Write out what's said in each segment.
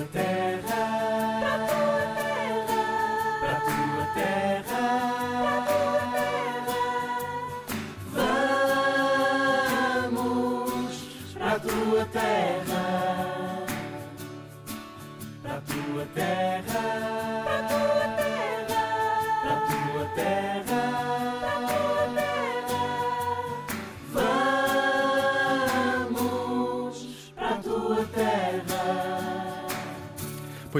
tua terra,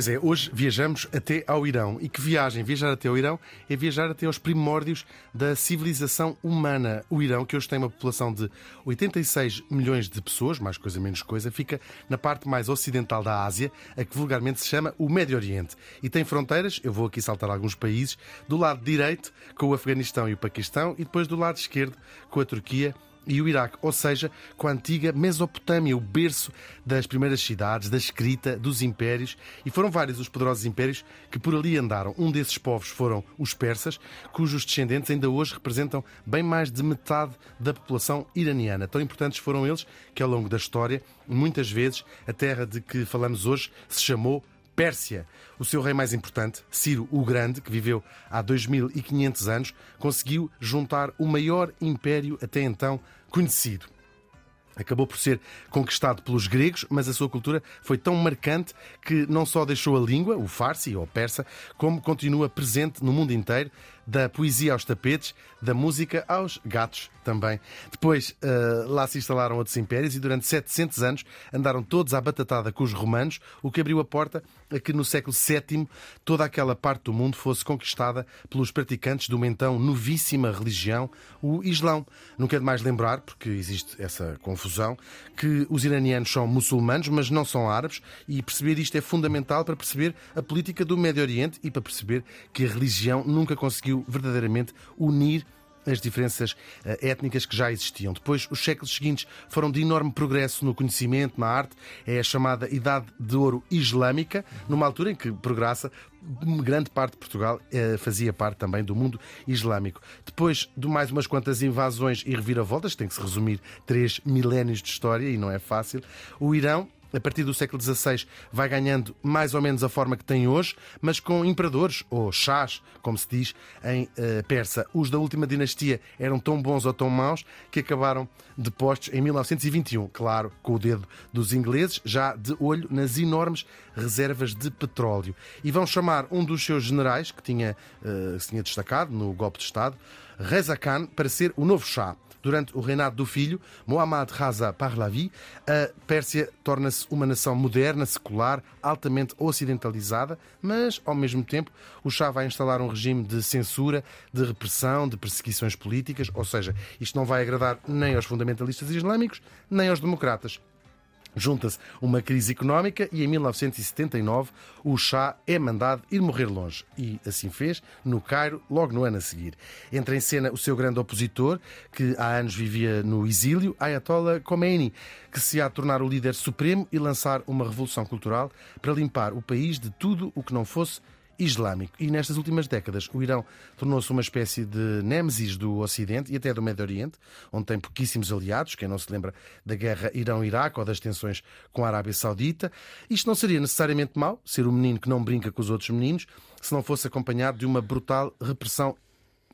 Pois é, hoje viajamos até ao Irão. E que viagem? Viajar até ao Irão é viajar até aos primórdios da civilização humana. O Irão, que hoje tem uma população de 86 milhões de pessoas, mais coisa menos coisa, fica na parte mais ocidental da Ásia, a que vulgarmente se chama o Médio Oriente. E tem fronteiras, eu vou aqui saltar alguns países, do lado direito com o Afeganistão e o Paquistão e depois do lado esquerdo com a Turquia e o Iraque, ou seja, com a antiga Mesopotâmia, o berço das primeiras cidades, da escrita, dos impérios, e foram vários os poderosos impérios que por ali andaram. Um desses povos foram os persas, cujos descendentes ainda hoje representam bem mais de metade da população iraniana. Tão importantes foram eles que, ao longo da história, muitas vezes a terra de que falamos hoje se chamou Pérsia. O seu rei mais importante, Ciro o Grande, que viveu há 2500 anos, conseguiu juntar o maior império até então conhecido. Acabou por ser conquistado pelos gregos, mas a sua cultura foi tão marcante que não só deixou a língua, o farsi ou persa, como continua presente no mundo inteiro, da poesia aos tapetes, da música aos gatos também. Depois, eh, lá se instalaram outros impérios e durante 700 anos andaram todos à batatada com os romanos, o que abriu a porta a que no século VII toda aquela parte do mundo fosse conquistada pelos praticantes de uma então novíssima religião, o Islão. Nunca é demais lembrar, porque existe essa confusão, que os iranianos são muçulmanos, mas não são árabes, e perceber isto é fundamental para perceber a política do Médio Oriente e para perceber que a religião nunca conseguiu verdadeiramente unir as diferenças eh, étnicas que já existiam. Depois, os séculos seguintes foram de enorme progresso no conhecimento, na arte, é a chamada Idade de Ouro Islâmica, numa altura em que progressa grande parte de Portugal eh, fazia parte também do mundo islâmico. Depois de mais umas quantas invasões e reviravoltas, tem que se resumir três milénios de história e não é fácil, o Irão a partir do século XVI, vai ganhando mais ou menos a forma que tem hoje, mas com imperadores, ou chás, como se diz em uh, persa. Os da última dinastia eram tão bons ou tão maus que acabaram depostos em 1921, claro, com o dedo dos ingleses, já de olho nas enormes reservas de petróleo. E vão chamar um dos seus generais, que tinha, uh, se tinha destacado no golpe de Estado, Reza Khan, para ser o novo chá. Durante o reinado do filho, Muhammad Raza Pahlavi, a Pérsia torna-se uma nação moderna, secular, altamente ocidentalizada, mas, ao mesmo tempo, o Shah vai instalar um regime de censura, de repressão, de perseguições políticas, ou seja, isto não vai agradar nem aos fundamentalistas islâmicos, nem aos democratas. Junta-se uma crise económica e em 1979 o Shah é mandado ir morrer longe. E assim fez, no Cairo, logo no ano a seguir. Entra em cena o seu grande opositor, que há anos vivia no exílio, Ayatollah Khomeini, que se há a tornar o líder supremo e lançar uma revolução cultural para limpar o país de tudo o que não fosse islâmico. E nestas últimas décadas, o Irão tornou-se uma espécie de nêmesis do Ocidente e até do Médio Oriente, onde tem pouquíssimos aliados. Quem não se lembra da guerra Irão-Iraque ou das tensões com a Arábia Saudita. Isto não seria necessariamente mau, ser o menino que não brinca com os outros meninos, se não fosse acompanhado de uma brutal repressão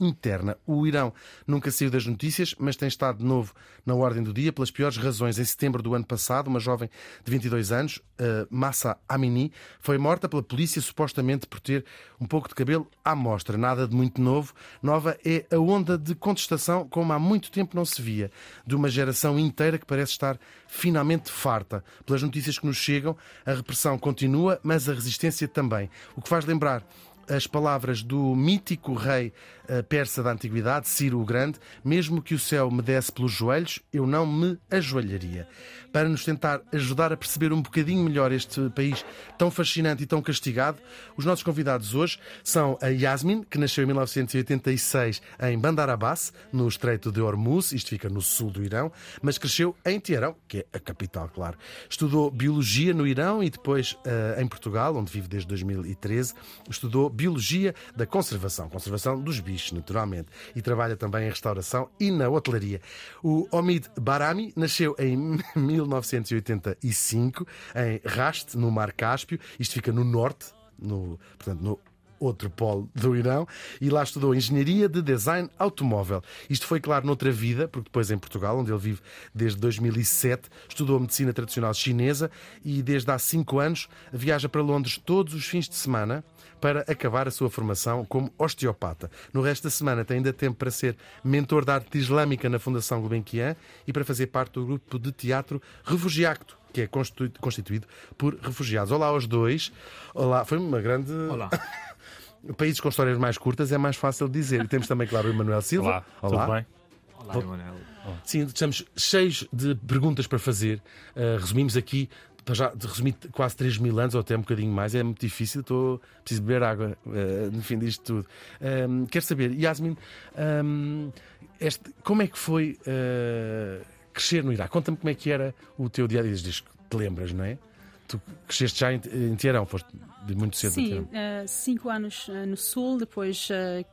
interna. O Irão nunca saiu das notícias, mas tem estado de novo na ordem do dia pelas piores razões. Em setembro do ano passado, uma jovem de 22 anos, uh, Massa Amini, foi morta pela polícia supostamente por ter um pouco de cabelo à mostra. Nada de muito novo. Nova é a onda de contestação como há muito tempo não se via, de uma geração inteira que parece estar finalmente farta. Pelas notícias que nos chegam, a repressão continua, mas a resistência também. O que faz lembrar as palavras do mítico rei eh, persa da antiguidade, Ciro o Grande: mesmo que o céu me desse pelos joelhos, eu não me ajoelharia. Para nos tentar ajudar a perceber um bocadinho melhor este país tão fascinante e tão castigado, os nossos convidados hoje são a Yasmin, que nasceu em 1986 em Bandar Abbas, no Estreito de Hormuz, isto fica no sul do Irão, mas cresceu em Teherão, que é a capital, claro. Estudou biologia no Irão e depois uh, em Portugal, onde vive desde 2013, estudou Biologia da Conservação, conservação dos bichos, naturalmente, e trabalha também em restauração e na hotelaria. O Omid Barami nasceu em 1985 em Rast, no Mar Cáspio, isto fica no norte, no, portanto, no outro polo do Irão, e lá estudou Engenharia de Design Automóvel. Isto foi, claro, noutra vida, porque depois em Portugal, onde ele vive desde 2007, estudou Medicina Tradicional Chinesa e desde há cinco anos viaja para Londres todos os fins de semana para acabar a sua formação como osteopata. No resto da semana tem ainda tempo para ser mentor da arte islâmica na Fundação Gulbenkian e para fazer parte do grupo de teatro Refugiacto, que é constituído por refugiados. Olá aos dois. Olá, foi uma grande. Olá. Países com histórias mais curtas é mais fácil de dizer. E temos também, claro, o Emanuel Silva. Olá, tudo bem? Olá, Emanuel. Sim, estamos cheios de perguntas para fazer. Uh, resumimos aqui, para já resumir quase 3 mil anos, ou até um bocadinho mais, é muito difícil, estou, preciso beber água uh, no fim disto tudo. Um, quero saber, Yasmin, um, este, como é que foi uh, crescer no Iraque? Conta-me como é que era o teu dia a dia, desde que te lembras, não é? Tu cresceste já em, em Teherão, foste de muito cedo Sim, uh, cinco anos uh, no Sul, depois uh,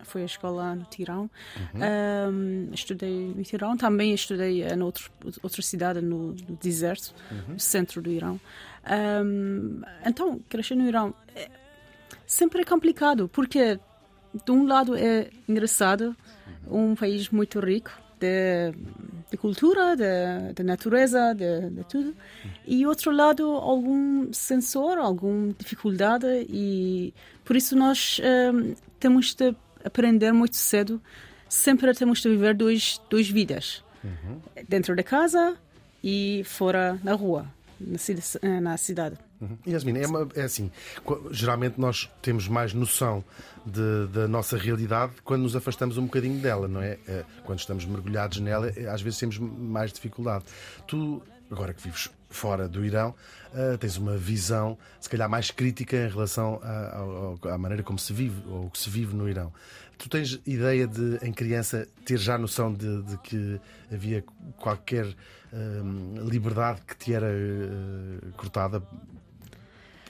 fui à escola no Tirão. Uhum. estudei no Tirão, também estudei em outro, outra cidade no, no deserto, uhum. no centro do Irão. Um, então, crescer no Irão é, sempre é complicado, porque de um lado é engraçado, um país muito rico, de, de cultura, de, de natureza, de, de, tudo. E outro lado, algum sensor, alguma dificuldade e por isso nós um, temos de aprender muito cedo. Sempre temos de viver dois, duas vidas. Uhum. Dentro da casa e fora na rua, na, na cidade. Uhum. Yasmin, é, uma, é assim, geralmente nós temos mais noção de, da nossa realidade quando nos afastamos um bocadinho dela, não é? é? Quando estamos mergulhados nela, é, às vezes temos mais dificuldade. Tu, agora que vives fora do Irão, uh, tens uma visão, se calhar, mais crítica em relação à, à maneira como se vive, ou o que se vive no Irão. Tu tens ideia de, em criança, ter já noção de, de que havia qualquer uh, liberdade que te era uh, cortada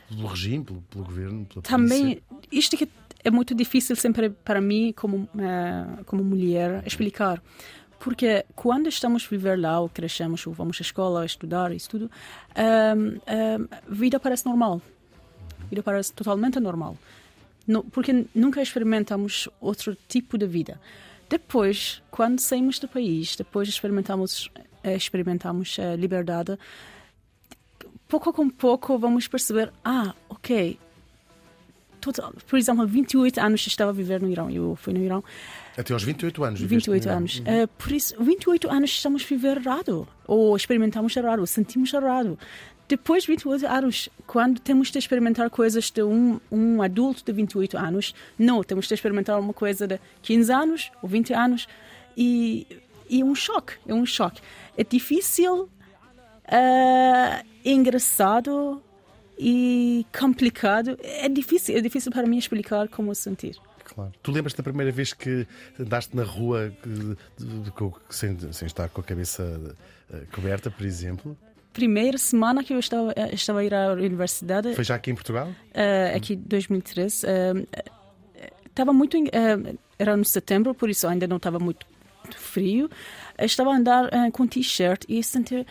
pelo regime, pelo, pelo governo, pela Também, isto que é muito difícil sempre para mim, como, uh, como mulher, explicar. Porque quando estamos a viver lá, ou crescemos, ou vamos à escola, estudar, isso tudo, um, um, vida parece normal. Vida parece totalmente normal. No, porque nunca experimentamos outro tipo de vida. Depois, quando saímos do país, depois experimentamos, experimentamos a liberdade, pouco com pouco vamos perceber, ah, ok, total, por exemplo, 28 anos estava a viver no Irão, eu fui no Irão. Até aos 28 anos. 28 anos. Uhum. Uh, por isso, 28 anos estamos a viver errado, ou experimentamos errado, ou sentimos errado. Depois de 28 anos, quando temos de experimentar coisas de um, um adulto de 28 anos, não, temos de experimentar uma coisa de 15 anos ou 20 anos, e, e é um choque, é um choque. É difícil uh, engraçado e complicado. É difícil, é difícil para mim explicar como sentir. Claro. Tu lembras da primeira vez que andaste na rua sem, sem estar com a cabeça eh, coberta, por exemplo? Primeira semana que eu estava, eh, estava a ir à universidade. Foi já aqui em Portugal? Uh, aqui em 2013. Uh, estava muito. Uh, era no setembro, por isso ainda não estava muito frio. Estava a andar com t-shirt e sentir,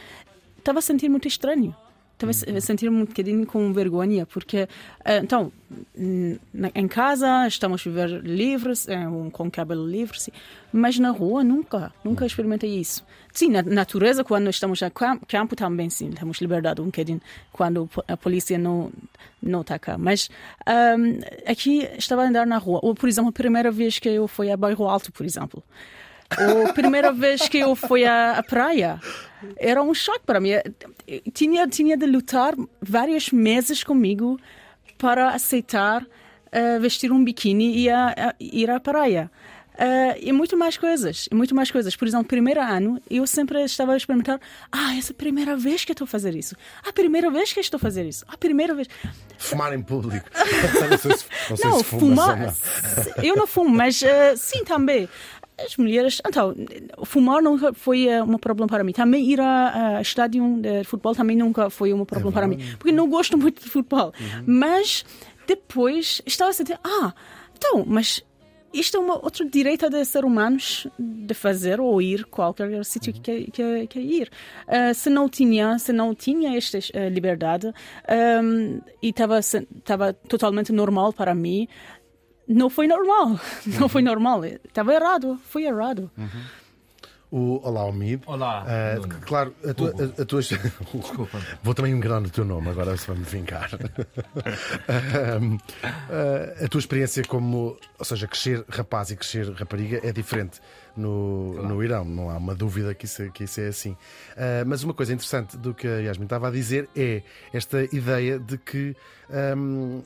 estava a sentir muito estranho. Estava a sentir um bocadinho com vergonha, porque, eh, então, em casa estamos a viver livres, eh, com cabelo livre, mas na rua nunca, nunca experimentei isso. Sim, na natureza, quando estamos no campo também, sim, temos liberdade um bocadinho, quando a polícia não, não ataca. Mas um, aqui estava a andar na rua, ou, por exemplo, a primeira vez que eu fui a Bairro Alto, por exemplo, a primeira vez que eu fui à, à praia, era um choque para mim. Tinha, tinha de lutar vários meses comigo para aceitar uh, vestir um biquíni e a, a, ir à praia. Uh, e muito mais coisas, e muito mais coisas. Por exemplo, primeiro ano, eu sempre estava a experimentar. Ah, essa é a primeira vez que estou a fazer isso. A primeira vez que estou a fazer isso. A primeira vez. Fumar em público. não sei se, não sei não, se fumar. Não. Eu não fumo, mas uh, sim também as mulheres. Então, fumar nunca foi uh, um problema para mim. Também ir a, estádio de futebol também nunca foi um problema é para mim. Porque não gosto muito de futebol. Uhum. Mas depois estava a sentir, ah, então, mas isto é uma outro direito de ser humanos de fazer ou ir qualquer sítio que quer, que ir. Uh, se não tinha, se não tinha esta uh, liberdade um, e estava estava totalmente normal para mim, não foi normal, uhum. não foi normal, estava errado, foi errado. Uhum. O, olá, Almid. Olá. Uh, claro, a tua. A, a tua... Desculpa. Vou também engrenar no teu nome, agora se vai me vingar. uh, a tua experiência como. Ou seja, crescer rapaz e crescer rapariga é diferente no, claro. no Irão, não há uma dúvida que isso, que isso é assim. Uh, mas uma coisa interessante do que a Yasmin estava a dizer é esta ideia de que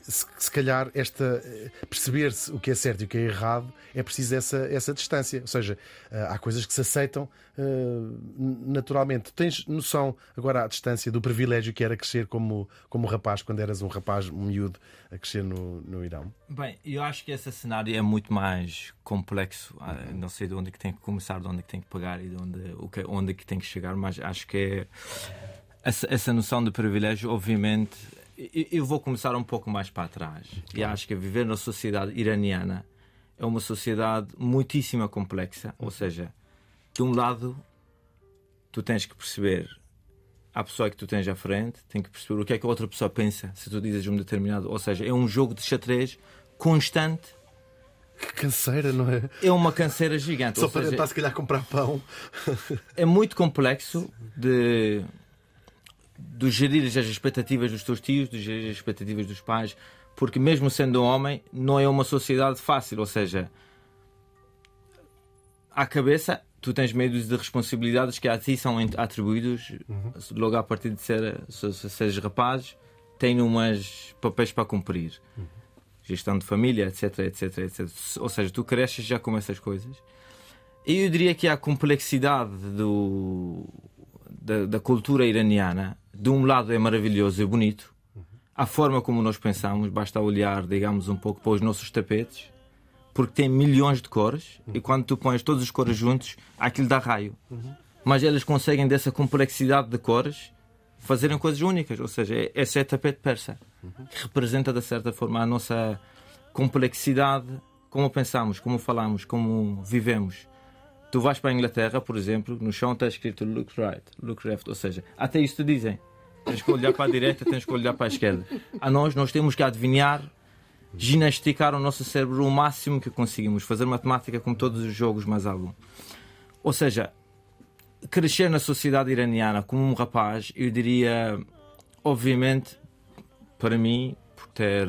se, se, calhar esta perceber-se o que é certo e o que é errado é preciso essa, essa distância. Ou seja, uh, há coisas que se aceitam uh, naturalmente. Tens noção agora à distância do privilégio que era crescer como, como rapaz quando eras um rapaz miúdo a crescer no, no Irão? Bem, eu acho que esse cenário é muito mais complexo. Não sei de onde é que tem que começar, de onde é que tem que pagar e de onde, o que, onde é que tem que chegar, mas acho que é essa, essa noção de privilégio, obviamente, eu vou começar um pouco mais para trás. Claro. E acho que viver na sociedade iraniana é uma sociedade muitíssimo complexa. Ou seja, de um lado, tu tens que perceber a pessoa que tu tens à frente, tem que perceber o que é que a outra pessoa pensa se tu dizes um determinado. Ou seja, é um jogo de xadrez constante que canseira, não é? É uma canseira gigante. Só para tentar, se calhar, comprar pão. É muito complexo de, de gerir as expectativas dos teus tios, de gerir as expectativas dos pais, porque, mesmo sendo homem, não é uma sociedade fácil. Ou seja, à cabeça, tu tens medos de responsabilidades que a ti são atribuídos uhum. logo a partir de ser, se, se seres rapazes, têm umas papéis para cumprir. Uhum gestão de família, etc, etc, etc. Ou seja, tu cresces já com essas coisas. E eu diria que a complexidade do, da, da, cultura iraniana, de um lado é maravilhoso e bonito, a forma como nós pensamos, basta olhar, digamos, um pouco para os nossos tapetes, porque tem milhões de cores, e quando tu pões todas as cores juntos, aquilo dá raio. Mas eles conseguem, dessa complexidade de cores, fazerem coisas únicas. Ou seja, esse é tapete persa, que representa, de certa forma, a nossa complexidade, como pensamos, como falamos, como vivemos. Tu vais para a Inglaterra, por exemplo, no chão está escrito look right, look left, ou seja, até isso te dizem. Tens que olhar para a direita, tens que olhar para a esquerda. A nós, nós temos que adivinhar, ginasticar o nosso cérebro o máximo que conseguimos, fazer matemática como todos os jogos mais algum. Ou seja, crescer na sociedade iraniana como um rapaz, eu diria, obviamente, para mim, por ter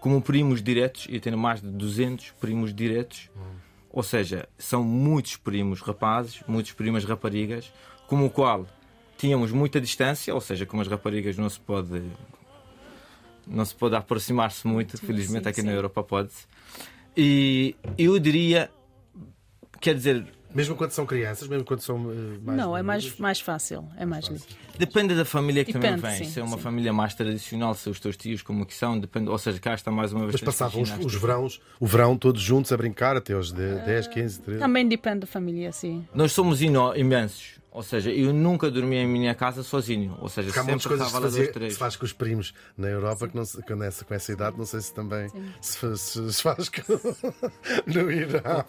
como primos diretos, e tenho mais de 200 primos diretos, hum. Ou seja, são muitos primos rapazes, muitos primas raparigas, como o qual tínhamos muita distância, ou seja, como as raparigas não se pode não se pode aproximar-se muito, sim, felizmente sim, aqui sim. na Europa pode-se. E eu diria, quer dizer, mesmo quando são crianças, mesmo quando são uh, mais. Não, é mais, mais fácil. É mais fácil. Depende da família que depende, também vem. Sim, se é uma sim. família mais tradicional, se os teus tios como que são, depende. Ou seja, cá está mais uma vez. Mas passavam os, os verões, o verão todos juntos a brincar até aos 10, 15, 13. Também depende da família, sim. Nós somos imensos. Ou seja, eu nunca dormi em minha casa sozinho. Ou seja, Porque muitas coisas se, fazia, que se faz com os primos na Europa que não se, com, essa, com essa idade, não sei se também se, se, se, faz com... no Irão.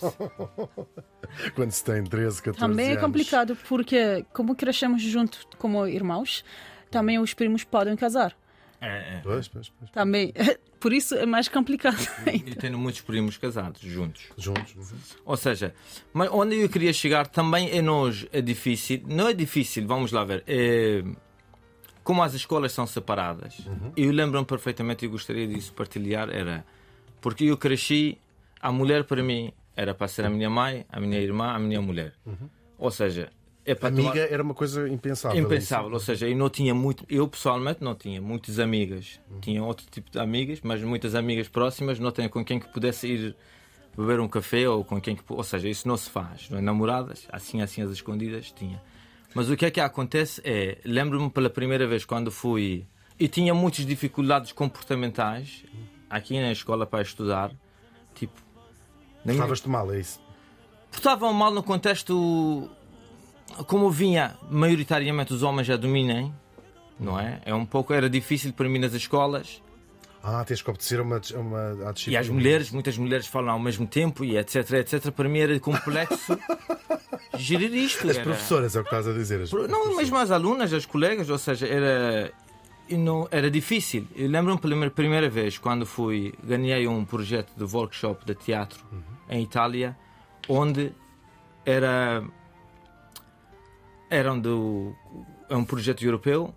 Quando se tem 13, 14 Também anos. é complicado porque, como crescemos juntos como irmãos, também os primos podem casar. É, é. Pois, pois, pois. Também. Por isso é mais complicado. E tenho muitos primos casados, juntos. Juntos. Uhum. Ou seja, mas onde eu queria chegar também é nós, é difícil. Não é difícil, vamos lá ver. É, como as escolas são separadas, uhum. eu lembro-me perfeitamente e gostaria disso partilhar, era porque eu cresci, a mulher para mim era para ser a minha mãe, a minha irmã, a minha mulher. Uhum. Ou seja, é Amiga tomar... era uma coisa impensável. Impensável, isso. ou seja, eu não tinha muito, eu pessoalmente não tinha muitas amigas. Tinha outro tipo de amigas, mas muitas amigas próximas, não tinha com quem que pudesse ir beber um café ou com quem que, ou seja, isso não se faz. Não é? Namoradas, assim assim as escondidas tinha. Mas o que é que acontece é, lembro-me pela primeira vez quando fui e tinha muitas dificuldades comportamentais aqui na escola para estudar, tipo, Portavas-te mal, é isso? Portavam mal no contexto como vinha maioritariamente os homens já dominem, não é? É um pouco era difícil para mim nas escolas Ah, tens que obedecer a uma, a uma à disciplina. E as mulheres, muitas mulheres falam ao mesmo tempo e etc, etc. Para mim era complexo gerir isto. As era- professoras, é o que estás a dizer. as- Não, mesmo as alunas, as colegas, ou seja, era, não, era difícil. Eu lembro-me pela primeira- vez quando fui, ganhei um projeto de workshop de teatro em Itália, onde era eram do é um projeto europeu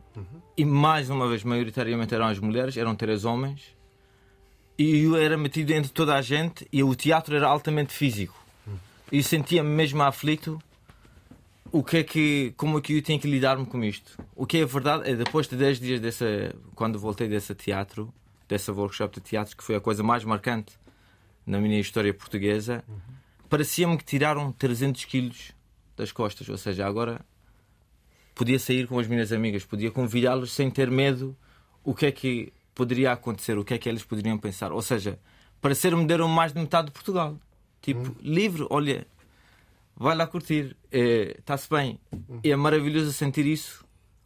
e mais uma vez maioritariamente eram as mulheres, eram três homens e eu era metido entre toda a gente e o teatro era altamente físico. E eu sentia-me mesmo aflito o que é que, como é que eu tenho que lidar-me com isto? O que é verdade é depois de 10 dias dessa, quando voltei desse teatro, dessa workshop de teatro, que foi a coisa mais marcante na minha história portuguesa, parecia-me que tiraram 300 quilos das costas. Ou seja, agora podia sair com as minhas amigas, podia convidá-los sem ter medo o que é que poderia acontecer, o que é que eles poderiam pensar. Ou seja, parecer-me deram mais de metade de Portugal. Tipo, livre, olha, vai lá curtir, eh, está-se bem. E é maravilhoso sentir isso.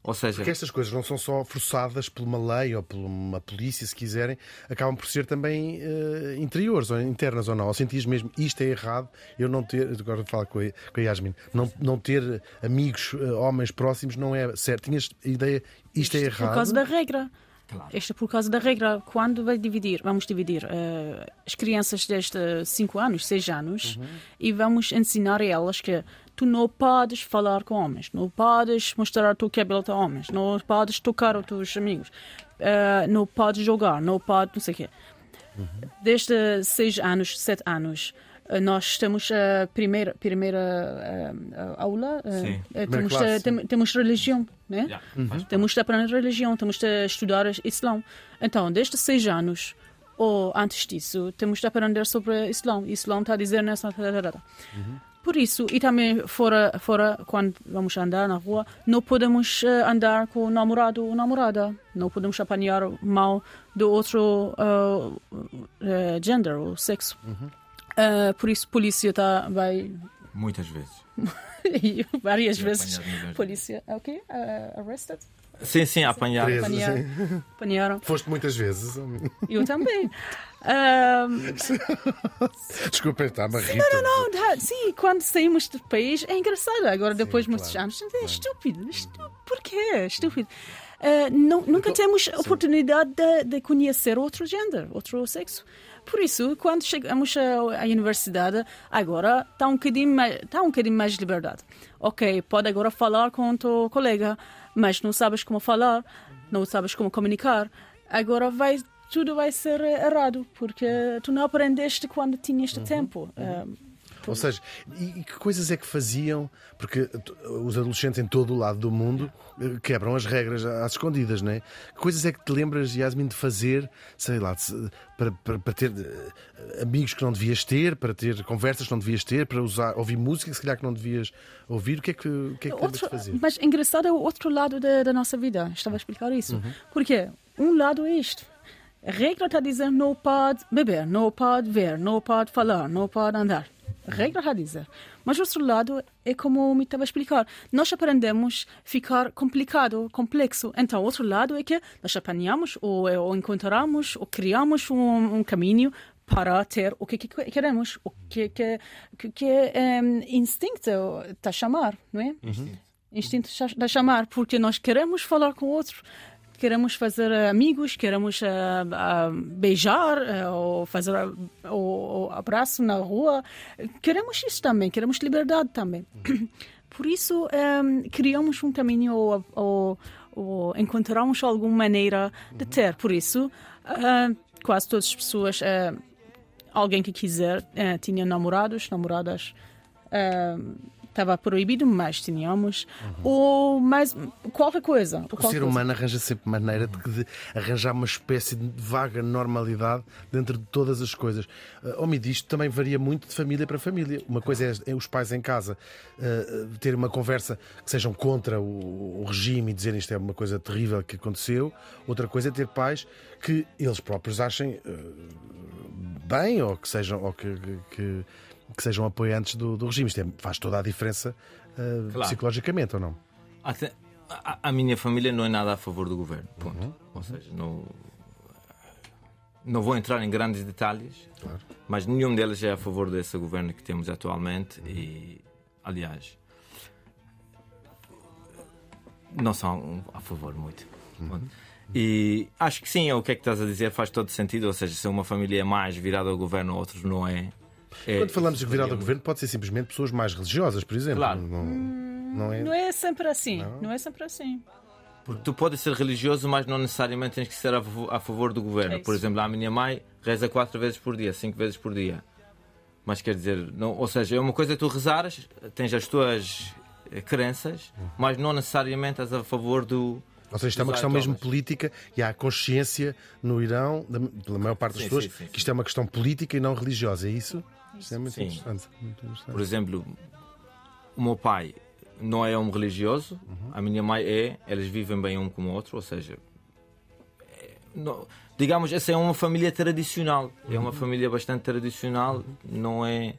Ou seja, Porque estas coisas não são só forçadas por uma lei ou por uma polícia, se quiserem, acabam por ser também eh, interiores ou internas ou não. Ou sentias mesmo isto é errado, eu não ter, agora falo com a, com a Yasmin, não, não ter amigos, eh, homens próximos, não é certo. Tinhas a ideia, isto é errado. Por causa da regra. Claro. Isto é por causa da regra. Quando vai dividir, vamos dividir eh, as crianças desde 5 anos, 6 anos, e vamos ensinar a elas que tu não podes falar com homens, não podes mostrar o teu cabelo a homens, não podes tocar os teus amigos, eh, não podes jogar, não podes não sei o quê. Desde 6 anos, 7 anos, eh, nós temos a primeira, primeira eh, aula, Sim. Primeira temos, classe. tem- temos religião, né? Yeah, parte. Temos de aprender religião, temos de estudar Islão. Então, desde seis anos, ou antes disso, temos de aprender sobre Islão. Islão está a dizer nessa. Por isso, e também fora, fora, quando vamos andar na rua, não podemos eh, andar com o namorado ou namorada. Não podemos apanhar mal do outro eh, eh, gender ou sexo. Eh, por isso, a polícia tá, vai. muitas vezes. várias vezes. Polícia, o quê? Eh, arrested? Sim, sim, a apanhar. Preso, Apanhar. sim. Apanharam. Foste muitas vezes. Eu também. Ahm, Desculpa, está-me a rir. não, não, tá, sim, quando saímos do país é engraçado. Agora, depois de muitos claro, anos, é estúpido. estúpido. Porquê? Estúpido. Ah, não- nunca temos oportunidade de, de conhecer outro gênero, outro sexo. Por isso, quando chegamos à, à universidade, agora está um bocadinho mais, tá um bocadinho mais de liberdade. Ok, pode agora falar com o teu colega, mas não sabes como falar, não sabes como comunicar. Agora vai tudo vai ser errado, porque tu não aprendeste quando tinhas tempo. Ah, Ou seja, e, e que coisas é que faziam? Porque os adolescentes em todo o lado do mundo eh, quebram as regras às escondidas, não é? Que coisas é que te lembras, Yasmin, de fazer, sei lá, de para, para, para ter eh, amigos que não devias ter, para ter conversas que não devias ter, para usar, ouvir música que se calhar que não devias ouvir? O que é que, o que, é que Outro, fazer? mas engraçado é o outro lado da, da nossa vida. Estava a explicar isso. Uhum. Porque um lado é isto. A regra está a dizer não pode beber, não pode ver, não pode falar, não pode andar. Regra está a dizer. Mas o outro lado é como me estava a explicar. Nós aprendemos a ficar complicado, complexo. Então, outro lado é que nós apanhamos ou, ou encontramos ou criamos um, um caminho para ter o que, que queremos, o que, que, que, que é um, instinto está a chamar, não é? Instinto está a chamar, porque nós queremos falar com o outro, queremos fazer eh, amigos, queremos ah, ah, beijar eh, ou fazer ah, o, o abraço na rua, queremos isso também, queremos liberdade também. Por isso, um, criamos um caminho ou, ou, ou encontramos alguma maneira de ter. Por isso, quase todas as pessoas, alguém que quiser, tinha namorados, namoradas. Ah, Estava proibido, mas tínhamos. Ou mais qualquer coisa. O qualquer ser coisa. humano arranja sempre maneira de, de arranjar uma espécie de vaga normalidade dentro de todas as coisas. Uh, homem, disto também varia muito de família para família. Uma coisa é, é os pais em casa uh, ter uma conversa que sejam contra o, o regime e dizerem isto é uma coisa terrível que aconteceu. Outra coisa é ter pais que eles próprios achem uh, bem ou que sejam, ou que, que- que- que sejam apoiantes do, do regime. Isto é- faz toda a diferença uh, Claro. psicologicamente ou não? Até- a, a minha família não é nada a favor do governo. Ponto. Ou seja, não, não vou entrar em grandes detalhes, Claro. mas nenhum deles é a favor desse governo que temos atualmente e, aliás, não são a favor muito. E acho que sim, é o que é que estás a dizer faz todo sentido, ou seja, se uma família é mais virada ao governo, outros não é. É Quando falamos de virada ao governo, pode ser simplesmente pessoas mais religiosas, por exemplo. Claro. Não, não é. Não é sempre assim. Não, é sempre assim. Porque tu podes ser religioso, mas não necessariamente tens que ser a favor, a favor do governo. É por exemplo, a minha mãe reza quatro vezes por dia, cinco vezes por dia. Mas quer dizer, não, ou seja, é uma coisa tu rezares, tens as tuas eh, crenças, mas não necessariamente és a favor do. Ou seja, isto é uma questão mesmo política e há consciência no Irão, da- pela maior parte das Sim, pessoas, sim, sim, que isto é uma questão política e não religiosa. É isso? Isto é muito Sim. interessante. muito interessante. Por exemplo, o meu pai não é um religioso, a minha mãe é, eles vivem bem um com o outro, ou seja, é, não- digamos, essa é uma família tradicional, é uma família bastante tradicional, não é,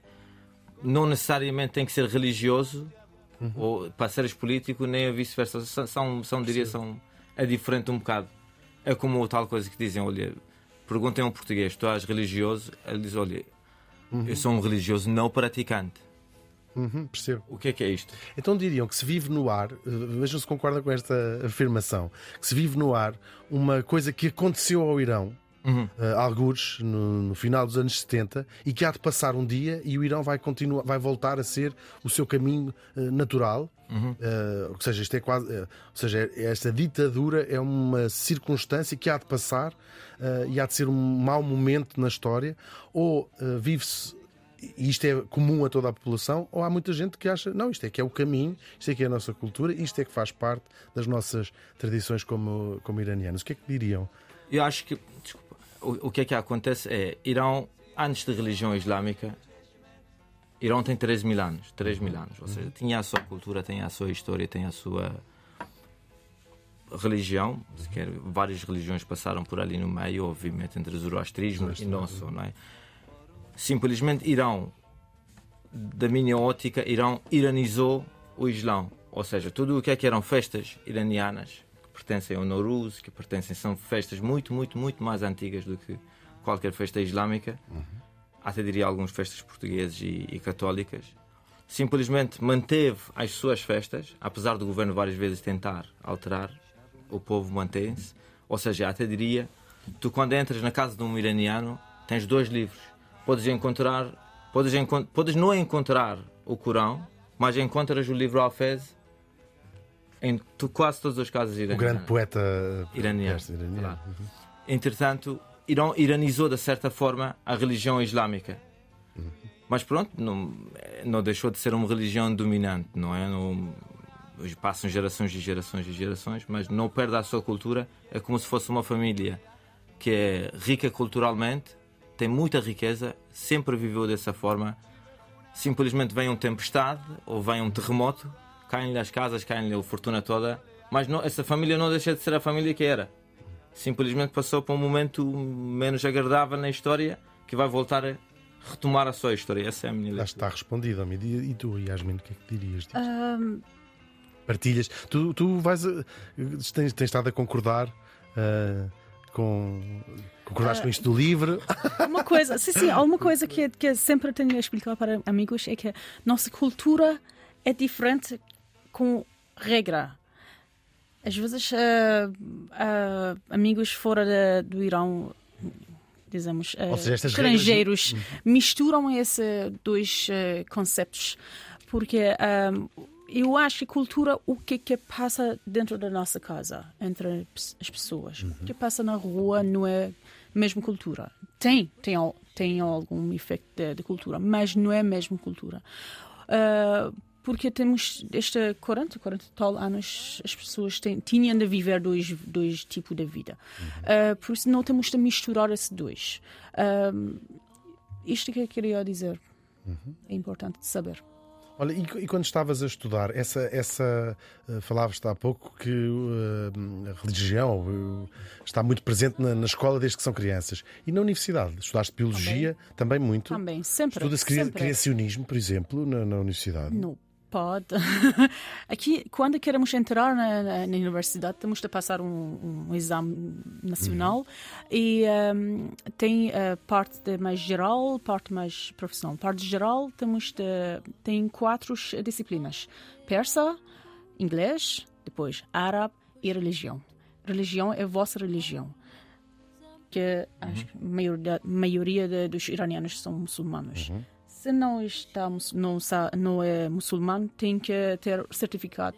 não necessariamente tem que ser religioso ou para seres político, nem a vice-versa, são, são, são, diria, são, é diferente um bocado. É como tal coisa que dizem, olha, perguntem a um português, tu és religioso? Ele diz, olha, eu sou um religioso não praticante. Uhum, percebo. O que é que é isto? Então diriam que se vive no ar, eh, vejam se concordam com esta afirmação, que se vive no ar uma coisa que aconteceu ao Irão, eh, algures, no, no final dos anos 70, e que há de passar um dia e o Irão vai, continuar, vai voltar a ser o seu caminho eh, natural. Eh, ou seja, isto é quase, ou seja, esta ditadura é uma circunstância que há de passar e há de ser um mau momento na história, ou vive-se e isto é comum a toda a população, ou há muita gente que acha, não, isto é que é o caminho, isto é que é a nossa cultura, isto é que faz parte das nossas tradições como, como iranianos. O que é que diriam? Eu acho que, desculpa, o, o que é que acontece é, Irão, antes da religião islâmica, Irão tem 13 mil anos, 3 mil anos, ou seja, tinha a sua cultura, tem a sua história, tem a sua religião, quer, várias religiões passaram por ali no meio, obviamente entre o zoroastrismo e não só, não é? Simplesmente Irão, da minha ótica, Irão iranizou o Islão, ou seja, tudo o que é que eram festas iranianas, pertencem ao Nowruz, que pertencem, são festas muito, muito, muito mais antigas do que qualquer festa islâmica, até diria algumas festas portuguesas e, e católicas, simplesmente manteve as suas festas, apesar do governo várias vezes tentar alterar, o povo mantém-se. Ou seja, até diria, tu quando entras na casa de um iraniano, tens dois livros. Podes encontrar, podes, encon- podes não encontrar o Corão, mas encontras o livro Alfez em quase todas as casas O iranianas. grande poeta Iraniano, iraniano. claro. Entretanto, Irão iranizou de certa forma a religião islâmica. Mas pronto, não, não deixou de ser uma religião dominante, não é? Não, passam gerações e gerações e gerações, mas não perde a sua cultura. É como se fosse uma família que é rica culturalmente, tem muita riqueza, sempre viveu dessa forma. Simplesmente vem uma tempestade ou vem um terremoto, caem-lhe as casas, caem-lhe a fortuna toda, mas não- essa família não deixa de ser a família que era simplesmente passou por um momento menos agradável na história que vai voltar a retomar a sua história. Essa é a minha Já leitura. está respondido, Amid. E e tu, Yasmin, o que é que dirias disto? Ahm, Partilhas. Tu, tu vais a- tens, tens estado a concordar ah, com. Concordaste com isto do livro? uma coisa, sim, sim, há uma coisa que, que sempre tenho a explicar para amigos é que nossa cultura é diferente com regra. Às vezes, ah, ah, amigos fora da- do Irão, dizemos, Ou seja, estrangeiros, misturam esses dois conceitos. Porque eu acho que cultura, o que que passa dentro da nossa casa, entre as pessoas, o que passa na rua não é mesmo cultura. Tem, tem, tem algum efeito de, de cultura, mas não é mesmo cultura. Ah, porque temos este 40, 40 e tal anos, as pessoas têm, tinham de viver dois, dois tipos de vida. Ah, por isso não temos de misturar esses dois. Ah, isto que eu queria dizer. É importante saber. Olha, e, e quando estavas a estudar, essa, essa eh, falavas há pouco que eh, a religião eh, está muito presente na, na escola desde que são crianças. E na universidade? Estudaste biologia também, muito. Também, sempre. Estuda-se cria- sempre. criacionismo, por exemplo, na, na universidade? Não. Pode. Aqui, quando queremos entrar na, na, na universidade, temos de passar um, um exame nacional e um, tem a parte de mais geral, parte mais profissional. Parte geral, temos de, tem quatro disciplinas: persa, inglês, depois árabe e religião. Religião é vossa religião. Que a maioria, maioria de, dos iranianos são muçulmanos. Se não estamos, não, não é muçulmano, tem que ter certificado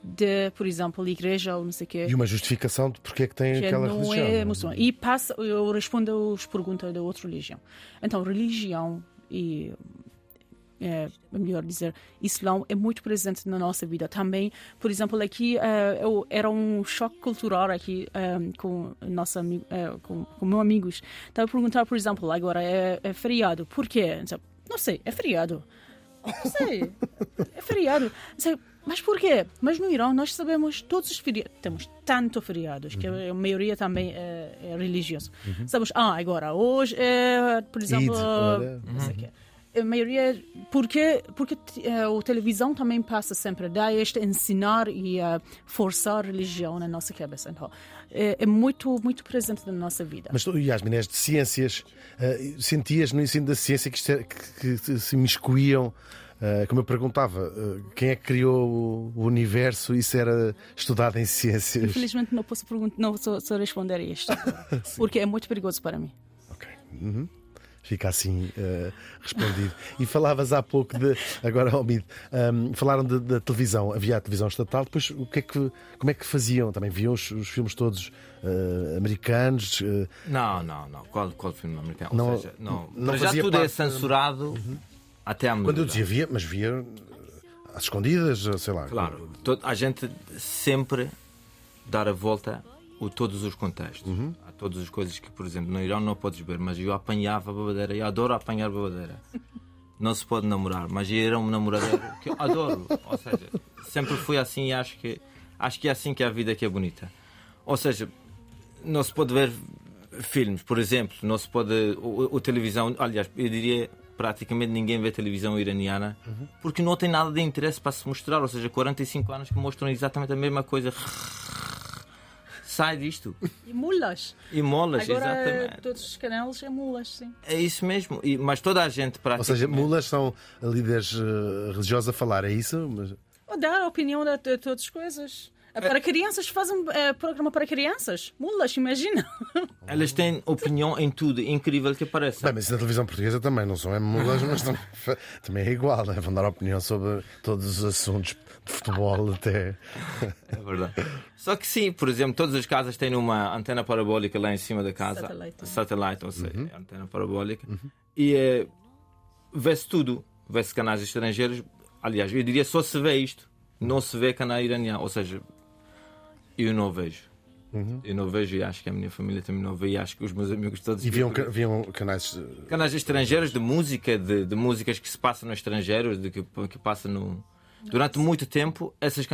de, por exemplo, igreja ou não sei o quê. E uma justificação de porque é que tem que aquela não religião. é muçulmano. E passa, eu respondo as perguntas da outra religião. Então, religião e é, melhor dizer, Islão é muito presente na nossa vida também. Por exemplo, aqui eh, eu, era um choque cultural aqui eh, com nossa eh, com, com meus amigos. Estava a perguntar, por exemplo, agora é, é feriado. Por quê? Então, Não sei, é feriado. Não sei, é feriado. Sei, mas por quê? Mas no Irão nós sabemos todos os feriados. Temos tanto feriados, que a maioria também é, é religioso. Sabemos, ah, agora, hoje é, por exemplo, olha. não sei quê. A maioria, porque, porque eh, a televisão também passa sempre dar este ensinar e a forçar a religião na nossa cabeça. Então, é, é muito, muito presente na nossa vida. Mas tu, Yasmin, és de ciências, eh, sentias no ensino da ciência que, era- que- que se miscuíam, eh, como eu perguntava, eh, quem é que criou o- universo? Isso era estudado em ciências? Infelizmente não posso perguntar, não só responder a isto, porque é muito perigoso para mim. Ok. Uhum. Fica assim eh, respondido. E falavas há pouco de. Agora, Almid, um, falaram de- da televisão. Havia a televisão estatal, depois o que é que, como é que faziam? Também viam os, os filmes todos eh, americanos? eh, Não, não, não. Qual, qual filme americano? Não- Ou seja, não. não já tudo é parte- censurado até à medida. quando eu dizia via, mas via às escondidas, sei lá. Claro, a gente sempre dar a volta a todos os contextos. A todas as coisas que, por exemplo, no Irão não podes ver, mas eu apanhava babadeira, eu adoro apanhar babadeira. Não se pode namorar, mas eu era um namoradeiro que eu adoro. Ou seja, sempre fui assim e acho que, acho que é assim que a vida que é bonita. Ou seja, não se pode ver filmes, por exemplo, não se pode. O, o televisão, aliás, eu diria praticamente ninguém vê televisão iraniana porque não tem nada de interesse para se mostrar. Ou seja, 45 anos que mostram exatamente a mesma coisa. Sai disto. E mulas. E molas, Agora exatamente. todos os canais é mulas, sim. É isso mesmo. E- mas toda a gente Ou praticamente. seja, mulas são líderes eh, religiosos a falar, é isso? Mas- Ou dar a opinião de, de todas as coisas. É Para crianças fazem é, programa para crianças. Mulas, imagina. Elas têm opinião em tudo. É incrível que pareça. Bem, mas isso na televisão portuguesa também não são é mulas, mas também, também é igual, né? vão dar opinião sobre todos os assuntos de futebol até. É verdade. Só que sim, por exemplo, todas as casas têm uma antena parabólica lá em cima da casa. Satellite. Satellite, ou seja, antena parabólica. E eh, vê-se tudo. Vê-se canais estrangeiros. Aliás, eu diria só se vê isto. Não se vê canal iraniano. Ou seja, eu não vejo. Eu não vejo e acho que a minha família também não vê e acho que os meus amigos todos E viam, viam canais. eh, Canais estrangeiros de música, de, de músicas que se passam no estrangeiro, de que, que passam no. Durante muito tempo, essas,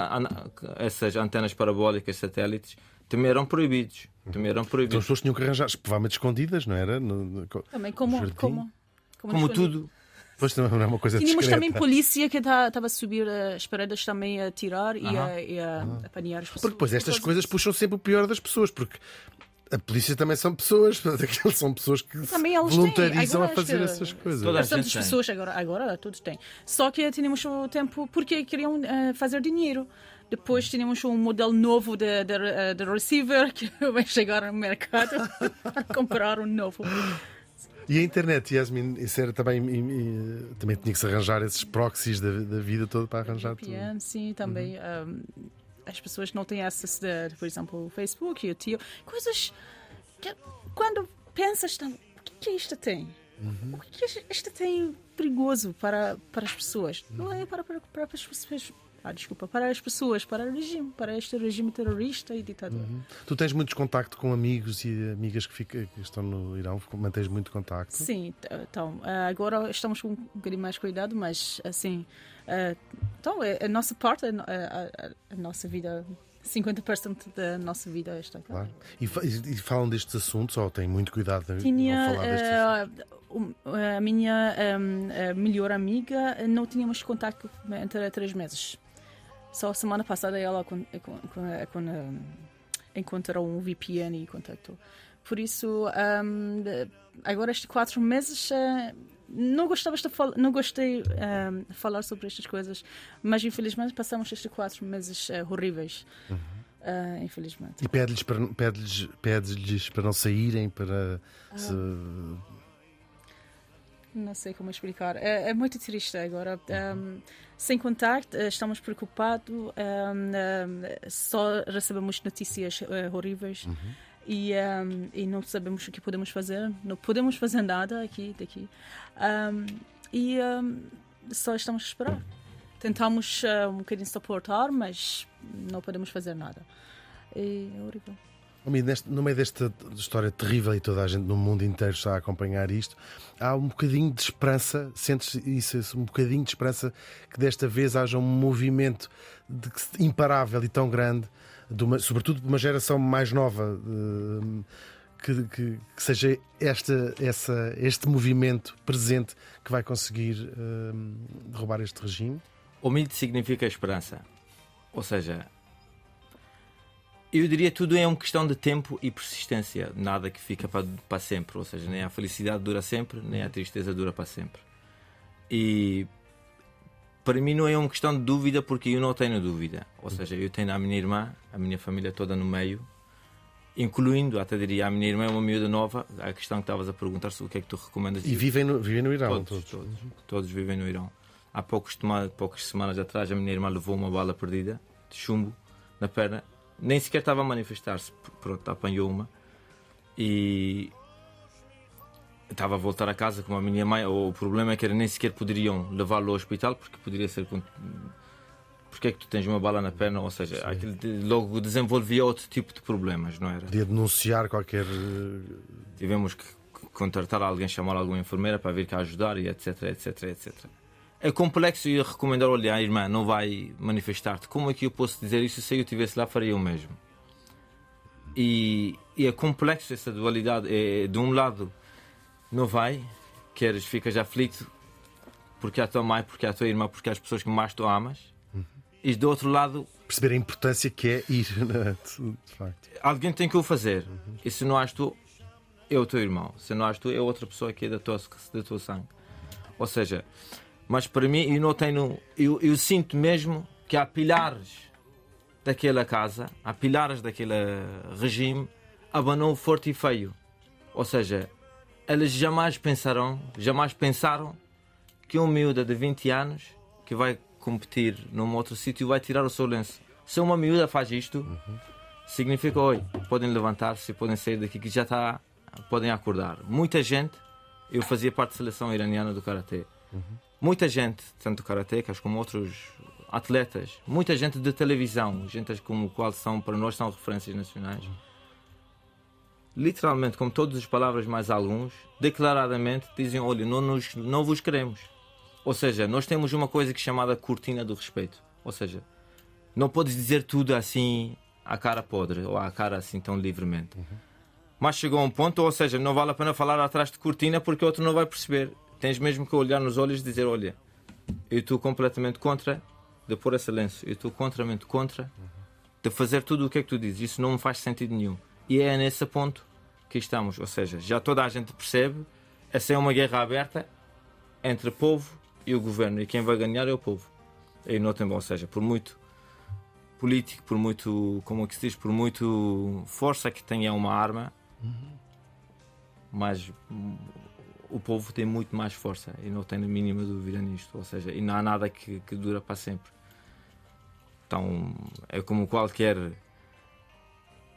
essas antenas parabólicas, satélites, também eram proibidos. Também eram Então as proibidos. pessoas tinham que arranjar, provavelmente escondidas, não era? No- no- Também como, como, Como escolher. tudo. Também não é uma coisa Tínhamos discreta. também polícia que estava a subir as paredes também a tirar e, a, e a apanhar as pessoas. Porque depois estas coisas puxam sempre o pior das pessoas, porque a polícia também são pessoas, são pessoas que Também eles têm. voluntarizam a Agora fazer que- essas coisas. Toda a Bastantes gente tem. pessoas agora, agora todos têm. Só que tínhamos o tempo porque queriam eh, fazer dinheiro. Depois tínhamos um modelo novo de, de, eh, de receiver que vai chegar no mercado para comprar um novo. E a internet, Yasmin, isso era também, e- e- também tinha que se arranjar esses proxies da, da vida toda para arranjar tudo. VPN, sim, também. um, as pessoas não têm acesso, de, por exemplo, o Facebook, o tio. Coisas que quando pensas, o que, que isto tem? O que que isto tem perigoso para, para as pessoas? Não é para, para, para as pessoas. Ah, desculpa, para as pessoas, para o regime, para este regime terrorista e ditador. Tu tens muitos contacto com amigos e amigas que, fica- que estão no Irão, mantens muito contacto. Sim, t- então, ah, agora estamos com um bocadinho mais cuidado, mas assim, ah, então, a nossa parte, a, a- a- nossa vida 50% da nossa vida está cá. Claro. E, e- falam destes assuntos ou têm muito cuidado de Tinha não falar destes assuntos? eh, um, a minha ehm, a melhor amiga, eh, não tínhamos contato entre três meses. Só semana passada ela con- con- con- con- encontrou um VPN e contactou. Por isso, de- agora estes quatro meses eh, não gostava de falar, não gostei ehm, de falar sobre estas coisas, mas infelizmente passamos estes quatro meses eh, horríveis. Eh, infelizmente. E pede-lhes para, pede-lhes, pede-lhes para não saírem, para. Ah. se- Não sei como explicar. É, é muito triste agora. Um, sem contacto, eh, estamos preocupados. um, um, só recebemos notícias eh, horríveis e, um, e não sabemos o que podemos fazer. Não podemos fazer nada aqui, daqui. E só estamos a esperar. Tentamos eh, um bocadinho suportar, mas não podemos fazer nada. E é horrível. No meio desta história terrível e toda a gente no mundo inteiro está a acompanhar isto, há um bocadinho de esperança, sentes isso, um bocadinho de esperança que desta vez haja um movimento de imparável e tão grande, de uma- sobretudo de uma geração mais nova, eh, que, que- que seja esta, essa, este movimento presente que vai conseguir eh, derrubar este regime. Humilde significa esperança. Ou seja, eu diria tudo é uma questão de tempo e persistência. Nada que fica para, para sempre. Ou seja, nem a felicidade dura sempre, nem a tristeza dura para sempre. E para mim não é uma questão de dúvida, porque eu não tenho dúvida. Ou seja, eu tenho a minha irmã, a minha família toda no meio, incluindo, até diria, a minha irmã é uma miúda nova. A questão que estavas a perguntar sobre o que é que tu recomendas. E vivem no, vivem no Irão, Todos, todos. todos, todos vivem no Irão. Há poucos, poucas semanas atrás, a minha irmã levou uma bala perdida de chumbo na perna. Nem sequer estava a manifestar-se. Pronto, apanhou uma. E estava a voltar a casa com a minha mãe. O problema é que era nem sequer poderiam levá-lo ao hospital porque poderia ser. Porque é que tu tens uma bala na perna? Ou seja, aquilo logo desenvolvia outro tipo de problemas, não era? Podia denunciar qualquer. eh, Tivemos que contratar alguém, chamar alguma enfermeira para vir cá ajudar e etc, etc, etc. É complexo e recomendar, olha, irmã, não vai manifestar-te. Como é que eu posso dizer isso se eu estivesse lá, faria o mesmo? E, e é complexo essa dualidade. É, de um lado, não vai, queres, ficas aflito porque é a tua mãe, porque é a tua irmã, porque é as pessoas que mais tu amas. E do outro lado, perceber a importância que é ir, né, de facto. alguém tem que o fazer. E se não és tu, é o teu irmão. Se não és tu, é outra pessoa que é da tua, da tua sangue. Ou seja, mas para mim, eu não tenho. Eu, eu sinto mesmo que há pilares daquela casa, há pilares daquele regime, abanou forte e feio. Ou seja, elas jamais pensarão, jamais pensaram que um miúda de 20 anos que vai competir num outro sítio vai tirar o seu lenço. Se uma miúda faz isto, significa, oi, podem levantar-se, podem sair daqui, que já está, podem acordar. Muita gente, eu fazia parte da seleção iraniana do Karatê. Muita gente, tanto karatecas como outros atletas, muita gente de televisão, gente como qual são para nós são referências nacionais. Literalmente, como todas as palavras mais alguns, declaradamente dizem: olha, não, nos, não vos queremos. Ou seja, nós temos uma coisa que é chamada cortina do respeito. Ou seja, não podes dizer tudo assim à cara podre ou à cara assim tão livremente. Mas chegou a um ponto, ou seja, não vale a pena falar atrás de cortina porque o outro não vai perceber. Tens mesmo que olhar nos olhos e dizer: Olha, eu estou completamente contra de pôr esse lenço, eu estou completamente contra de fazer tudo o que é que tu dizes. Isso não me faz sentido nenhum. E é nesse ponto que estamos. Ou seja, já toda a gente percebe, essa é uma guerra aberta entre o povo e o governo. E quem vai ganhar é o povo. E não tem, ou seja, por muito político, por muito, como é que se diz, por muito força que tenha uma arma, mas hum, o povo tem muito mais força e não tenho a mínima dúvida nisto. Ou seja, e não há nada que, que dura para sempre. Então é como qualquer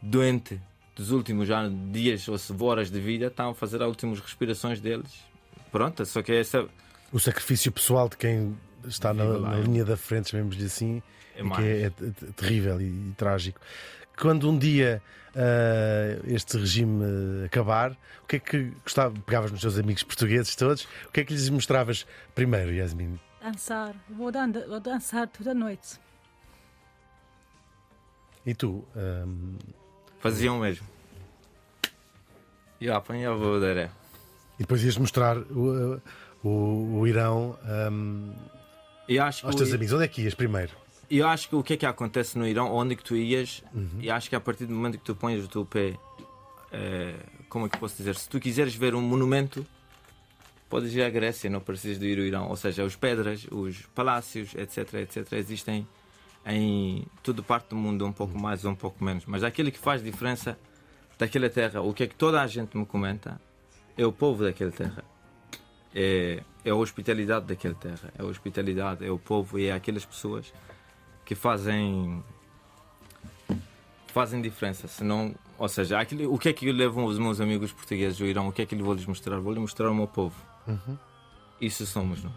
doente dos últimos já dias ou horas de vida estão a fazer as últimas respirações deles. Pronto, só que é essa O sacrifício pessoal de quem está na, na é. linha da frente, chamemos-lhe assim, É é, é, é terrível e, e trágico. Quando um dia ah, este regime ah, acabar, o que é que gostava? Pegavas nos teus amigos portugueses todos, o que é que lhes mostravas primeiro, Yasmin? Dançar. Vou, dan vou dançar toda noite. E tu? hum, Faziam mesmo. E eu apanhava o Deré. e depois ias mostrar o, o, o Irão acho que aos o- teus amigos. Onde é que ias primeiro? E eu acho que o que é que acontece no Irão, onde é que tu ias, Uhum. e acho que a partir do momento que tu pões o teu pé, eh, como é que posso dizer? Se tu quiseres ver um monumento, podes ir à Grécia, não precisas de ir ao Irão. Ou seja, os pedras, os palácios, etc, etc, existem em toda parte do mundo, um pouco mais ou um pouco menos. Mas aquilo que faz diferença daquela terra, o que é que toda a gente me comenta, é o povo daquela terra. É, é a hospitalidade daquela terra, é a hospitalidade, é o povo e é aquelas pessoas que fazem fazem diferença. Senão, ou seja, aquilo, o que é que levam os meus amigos portugueses do Irão? O que é que lhe vou lhes mostrar? Vou lhes mostrar o meu povo. Isso somos nós.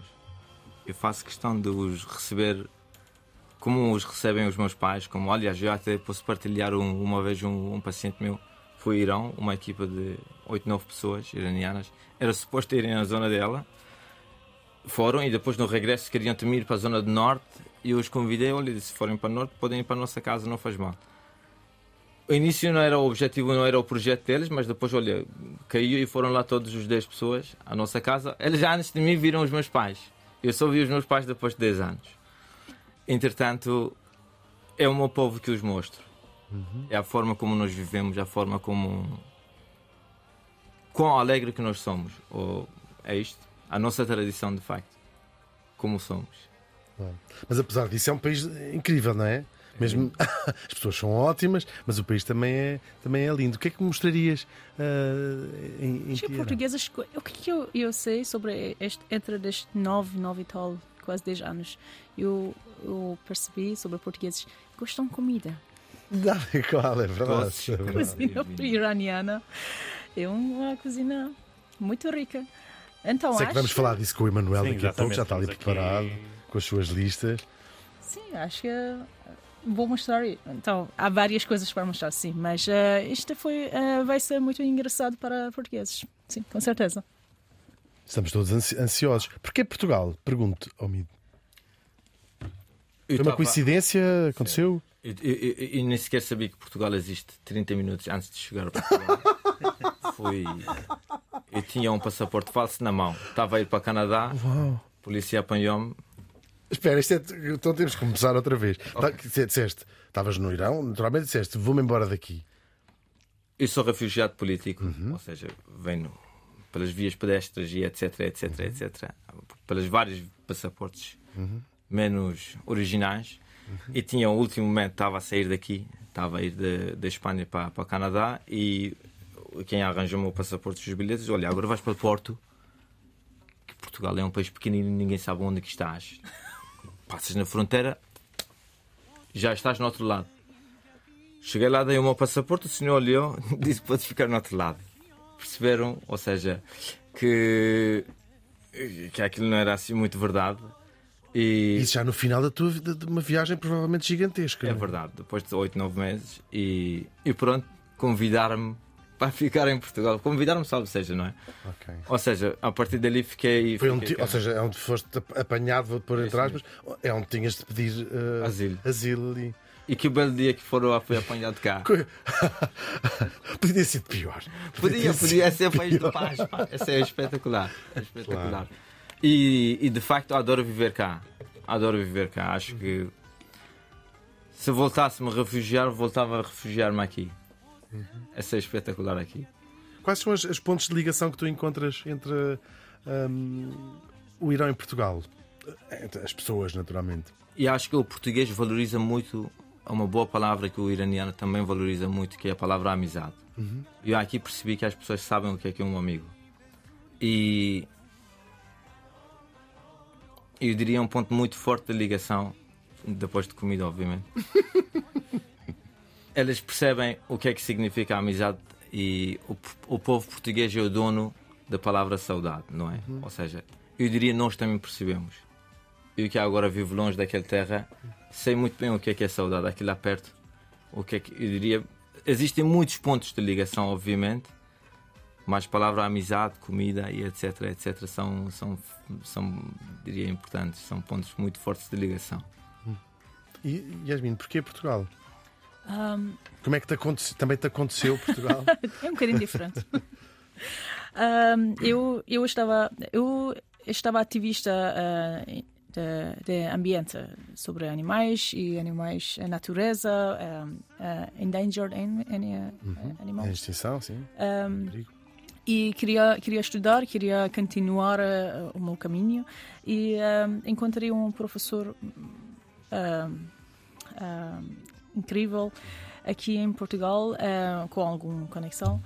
Eu faço questão de os receber como os recebem os meus pais. Como, aliás, eu até posso partilhar um- uma vez um, um paciente meu foi ao Irão, uma equipa de 8, 9 pessoas iranianas. Era suposto irem na zona dela foram e depois no regresso queriam também ir para a zona do norte e eu os convidei, olha, se forem para o norte podem ir para a nossa casa, não faz mal. O início não era o objetivo, não era o projeto deles, mas depois, olha, caiu e foram lá todos os 10 pessoas à nossa casa. Eles já antes de mim viram os meus pais. Eu só vi os meus pais depois de 10 anos. Entretanto, é o meu povo que os mostro. É a forma como nós vivemos, a forma como. quão alegre que nós somos. Ou é isto? A nossa tradição, de facto. Como somos. Mas apesar disso, é um país incrível, não é? Mesmo as pessoas são ótimas, mas o país também é, também é lindo. O que é que mostrarias ah, em, em Acho que portuguesas, o que, que eu, eu sei sobre este, entre destes nove, nove e tal, quase 10 anos, eu, eu percebi sobre portugueses gostam de comida. Dá qual, é verdade. É verdade. cozinha iraniana é uma cozinha muito rica. Então, Sei que acho, vamos falar disso com o Emanuel daqui a pouco, já está ali estamos aqui- preparado com as suas listas. Sim, acho que eh, vou mostrar. Então, há várias coisas para mostrar, sim, mas eh, isto foi, eh, vai ser muito engraçado para portugueses. Sim, com certeza. Estamos todos ansi- ansiosos. Porquê Portugal? Pergunto ao Mido. Foi uma coincidência? Aconteceu? Eu, eu- eu- eu nem sequer sabia que Portugal existe 30 minutos antes de chegar a Portugal. Fui. Eu tinha um passaporte falso na mão. Estava a ir para o Canadá. A polícia apanhou-me. Espera, isto é, então temos que começar outra vez. Tá, que Disseste, estavas no Irão, naturalmente disseste, vou-me embora daqui. Eu sou refugiado político, ou seja, venho pelas vias pedestres e etc, etc, etc. Pelos vários passaportes menos originais. E tinha o último momento, estava a sair daqui, estava a ir da Espanha para, para o Canadá e quem arranjou o meu passaporte e os bilhetes, olha, agora vais para Porto, que Portugal é um país pequenino e ninguém sabe onde é que estás. Passas na fronteira, já estás no outro lado. Cheguei lá, dei o meu passaporte, o senhor olhou disse podes ficar no outro lado. Perceberam? Ou seja, que, que aquilo não era assim muito verdade. E Isso já no final da tua vida, de uma viagem provavelmente gigantesca. é não verdade, depois de 8, 9 meses. E, e pronto, convidaram-me para ficar em Portugal. Convidaram-me, salve seja, não é? Ok. Ou seja, a partir dali fiquei. Foi fiquei ti- ou seja, é onde foste ap- apanhado, pôr entre aspas, é onde tinhas de pedir eh, Asilo. asilo ali. E que belo dia que foram, fui apanhado cá. Podia sido pior. Podia, podia sido ser país de paz. pá. Esse é espetacular. É espetacular. E, e de facto adoro viver cá. Adoro viver cá. Acho que se voltasse-me a refugiar, voltava a refugiar-me aqui. Esse é espetacular aqui. Quais são as, as pontos de ligação que tu encontras entre hum, o Irão e Portugal? Entre as pessoas, naturalmente. E acho que o português valoriza muito uma boa palavra que o iraniano também valoriza muito, que é a palavra amizade. E eu aqui percebi que as pessoas sabem o que é que é um amigo. E eu diria um ponto muito forte de ligação, depois de comida, obviamente. Elas percebem o que é que significa a amizade e o, o povo português é o dono da palavra saudade, não é? Ou seja, eu diria nós também percebemos. Eu que agora vivo longe daquela terra, sei muito bem o que é que é saudade, aqui lá perto. O que é que eu diria. Existem muitos pontos de ligação, obviamente, mas a palavra amizade, comida e etc, etc, são, são, são diria, importantes, são pontos muito fortes de ligação. E, Yasmin, porquê Portugal? Um, Como é que te aconte... também te aconteceu Portugal? é um bocadinho diferente. Um, eu, eu, estava, eu estava ativista uh, de, de, ambiente sobre animais e animais, a natureza, um, uh, endangered an, an, uhum. animals. Extinção, sim. Um, e queria queria estudar, queria continuar uh, o meu caminho e encontrei um professor incrível aqui em Portugal com alguma conexão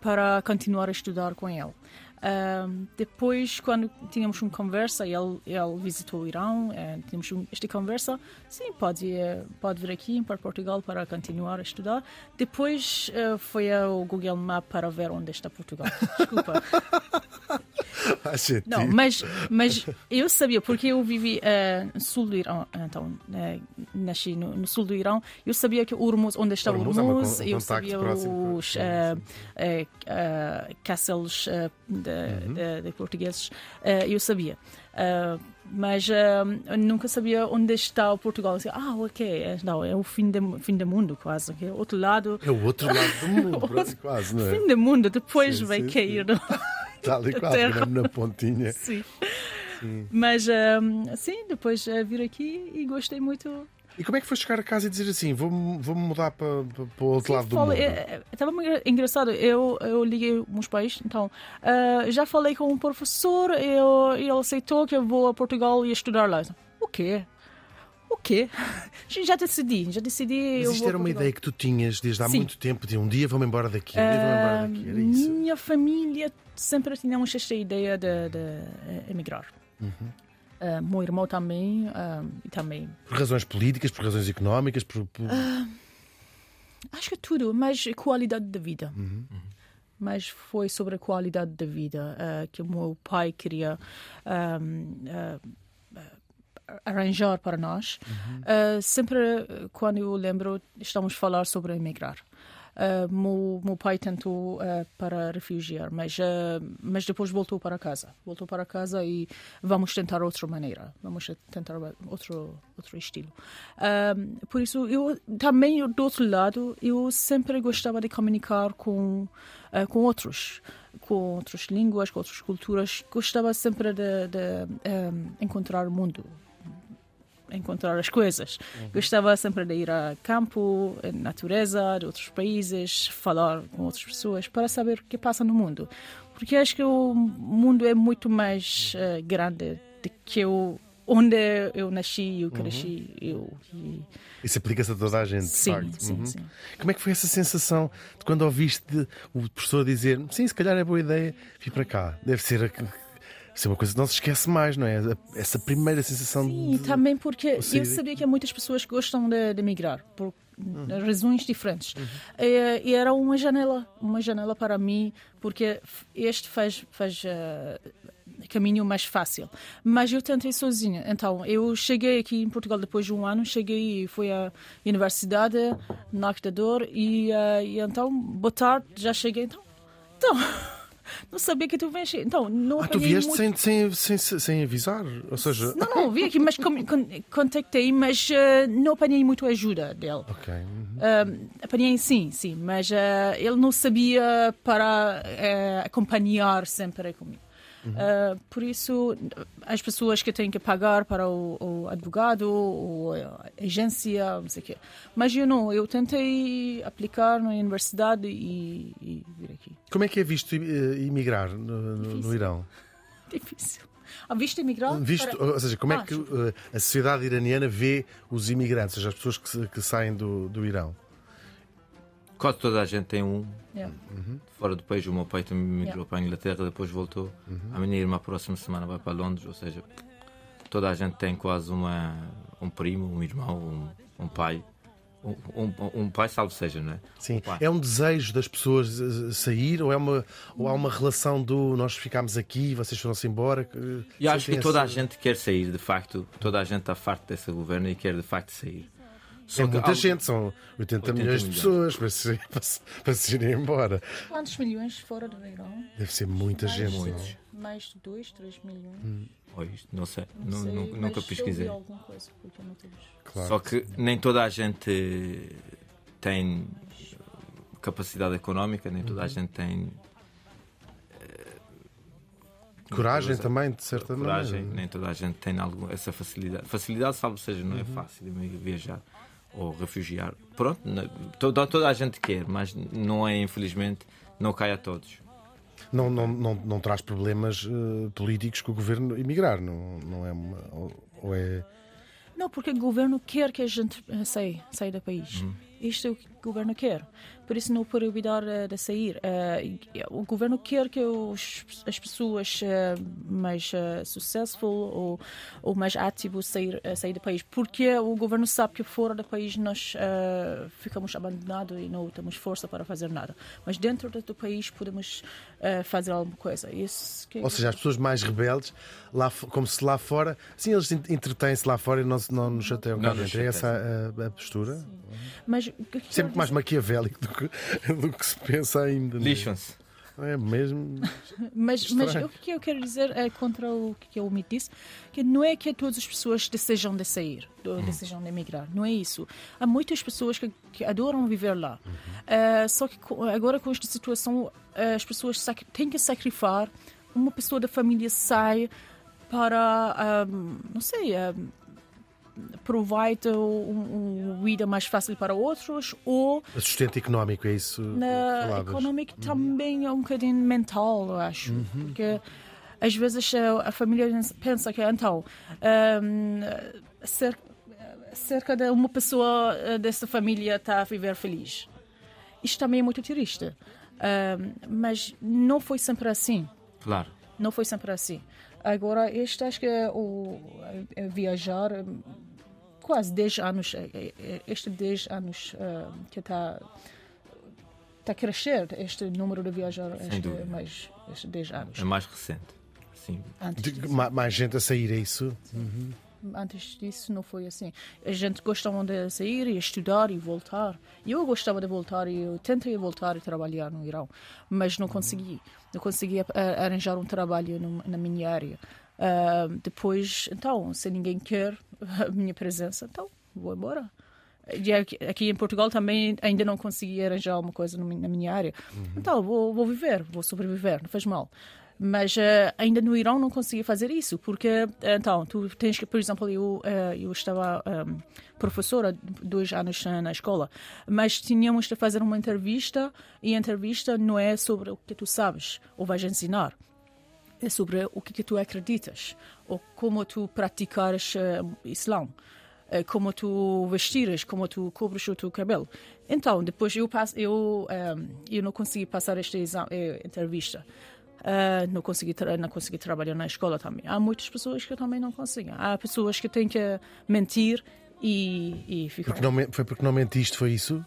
para continuar a estudar com ele. Uh, depois, quando tínhamos uma conversa, ele, ele visitou o Irão, uh, tínhamos um, esta conversa, sim, pode, uh, pode vir aqui para Portugal para continuar a estudar. Depois uh, foi ao Google Map para ver onde está Portugal. Desculpa. Não, mas, mas eu sabia, porque eu vivi uh, no sul do Irão, então, uh, nasci no, no, sul do Irão, eu sabia que Hormuz, onde está Hormuz, Hormuz é eu sabia próximo, os uh, castelos de, uhum. de, de, portugueses, eu sabia. mas nunca sabia onde está o Portugal. Eu, ah, ok, não, é o fim, de, fim do mundo, quase. Okay? Outro lado. É o outro lado do mundo, quase, não é? Fim do mundo, depois sim, vai sim, cair. Sim. Está ali quase na, na pontinha. Sim. sim. Mas, um, sim, depois uh, vir aqui e gostei muito. E como é que foi chegar a casa e dizer assim, vou-me vou mudar para, para, o outro sim, lado do falei, mundo? Estava engraçado, eu, eu liguei uns pais, então, uh, já falei com um professor e ele aceitou que eu vou a Portugal e estudar lá. O quê? O quê? Já decidi, já decidi. Mas isto era uma ideia que tu tinhas desde há Sim. muito tempo, de um dia vou-me embora daqui, um dia vou-me embora daqui, era isso? Minha família sempre tínhamos esta ideia de, de eh, emigrar. Uhum. Uh, meu irmão também, uh, e também. Por razões políticas, por razões económicas, por. por... Uh, acho que tudo, mas qualidade de vida. Uhum. Mas foi sobre a qualidade da vida que o meu pai queria arranjar para nós. Uhum. sempre quando eu lembro, estamos a falar sobre emigrar. Uh, meu, meu pai tentou uh, para refugiar, mas, uh, mas depois voltou para casa. Voltou para casa e vamos tentar outra maneira, vamos tentar outro, outro estilo. por isso, eu também, do outro lado, eu sempre gostava de comunicar com, com outros com outras línguas, com outras culturas, gostava sempre de, de um, encontrar o mundo, encontrar as coisas. Uhum. Gostava sempre de ir a campo, natureza, de outros países, falar com outras pessoas para saber o que passa no mundo. Porque acho que o mundo é muito mais uh, grande do que eu, onde eu nasci, eu cresci. Uhum. Eu, e... Isso aplica-se a toda a gente, sim, facto. Sim, uhum. sim. Como é que foi essa sensação de quando ouviste o professor dizer sim, se calhar é boa ideia vir para cá? Deve ser isso é uma coisa que não se esquece mais, não é? Essa primeira sensação Sim, de. Sim, também porque eu sabia que há muitas pessoas que gostam de, de migrar por uhum. razões diferentes. Uhum. E, e, era uma janela, uma janela para mim, porque este faz, faz uh, caminho mais fácil. Mas eu tentei sozinha. Então, eu cheguei aqui em Portugal depois de um ano, cheguei e fui à universidade, na Actador, e, uh, e então, boa tarde, já cheguei. Então, então não sabia que tu vens. Então, não ah, tu vieste muito... sem, sem, sem, sem, avisar? Ou seja... Não, não, vi aqui, mas contactei, mas uh, não apanhei muito ajuda dele. Ok. Uh, apanhei sim, sim, mas uh, ele não sabia para acompanhar sempre comigo. Uh, por isso, as pessoas que têm que pagar para o, o advogado ou a agência, não sei o quê. Mas eu não, eu tentei aplicar na universidade e, e vir aqui. Como é que é visto imigrar no, no, no Irão? Difícil. A visto imigrar? Visto, para... Ou seja, como é ah, que uh, a sociedade iraniana vê os imigrantes, ou seja, as pessoas que, que saem do, do Irão? Quase toda a gente tem um. Yeah. Uhum. Fora do país, o meu pai também migrou yeah. para a Inglaterra, depois voltou. Uhum. A minha irmã, a próxima semana, vai para Londres. Ou seja, toda a gente tem quase uma, um primo, um irmão, um, um pai. Um, um, um, pai, salvo seja, não é? Sim. Um é um desejo das pessoas eh, sair ou, é uma, ou há uma relação do nós ficámos aqui e vocês foram-se embora? Eu acho que toda a gente quer sair, de facto. Toda a gente está farta desse governo e quer de facto sair. Só é que muita gente, são 80, 80 milhões de milhões. pessoas para se, para se, para se irem embora. Quantos milhões fora do Irão? Deve ser muita Mais, gente. de- não é? Mais de 2, 3 milhões. Oh, isto não sei, Não sei, nunca eu pesquisei. coisa, Claro. Só que nem toda a gente tem capacidade económica, nem Uhum. toda a gente tem Coragem Coisa- também, de certa coragem, maneira. nem toda a gente tem algum, essa facilidade. Facilidade, salvo seja, Uhum. não é fácil amigo, viajar ou refugiar. Pronto, toda, toda a gente quer, mas não é, infelizmente, não cai a todos. Não, não, não, não traz problemas eh, políticos com o governo emigrar, não, não é uma. Ou, ou é. Não, porque o governo quer que a gente eh, saia, saia do país. Isto é que governo quer. Por isso não evitar eh, de sair. Eh, o governo quer que os, as pessoas eh, mais successful ou, ou mais ativos sair, sair do país. Porque o governo sabe que fora do país nós ficamos abandonados e não temos força para fazer nada. Mas dentro do país podemos fazer alguma coisa. Isso que Ou seja, as pessoas mais rebeldes, lá, como se lá fora. Sim, eles en- entretêm-se lá fora e não, não nos chateiam Não dentro. É essa a, a postura? Mas eu Sempre mais maquiavélico do que, do que se pensa ainda. não é? Lixam-se. É mesmo. Mas, mas o que eu quero dizer é contra o que o Mito disse, que não é que todas as pessoas desejam de sair, ou desejam de emigrar, não é isso. Há muitas pessoas que, que adoram viver lá. Eh, só que agora com esta situação, eh, as pessoas têm que sacrificar, uma pessoa da família sai para, ahm, não sei, ahm, provide um, uma vida mais fácil para outros ou O sustento económico, é isso? na falavas? econômica também é um bocadinho mental, eu acho. Porque às vezes a, família pensa que então hum, cer- cerca de uma pessoa eh, dessa família está a viver feliz. Isto também é muito triste. Hum, mas não foi sempre assim. Claro. Não foi sempre assim. Agora, este acho que é o é viajar hum, quase 10 anos, é- é- este 10 anos hum, que está está a crescer este número de viajar este, dúvida. mais estes 10 anos. É mais recente. Sim. Antes, De- mais gente a sair, é isso? Antes disso não foi assim. A gente gostava de sair e estudar e voltar. Eu gostava de voltar e eu tentei voltar e trabalhar no Irão, mas não consegui. Não consegui arranjar um trabalho na minha área. Ah, depois, então, se ninguém quer a minha presença, então vou embora. E aqui, aqui em Portugal também ainda não consegui arranjar uma coisa na minha área. Então, vou, vou viver, vou sobreviver, não faz mal. Mas eh, ainda no Irão não consegui fazer isso, porque, eh, então, tu tens que, por exemplo, eu, eh, eu estava ehm, professora dois anos na escola, mas tínhamos de fazer uma entrevista e a entrevista não é sobre o que tu sabes ou vais ensinar é sobre o que, que tu acreditas ou como tu praticares eh, Islã, como tu vestires, como tu cobres o teu cabelo. Então, depois eu passo, eu eh, eu não consegui passar esta entrevista. Eh, não consegui não consegui trabalhar na escola também. Há muitas pessoas que também não conseguem. Há pessoas que têm que mentir e, e ficar Porque não foi porque não mentiste, foi isso?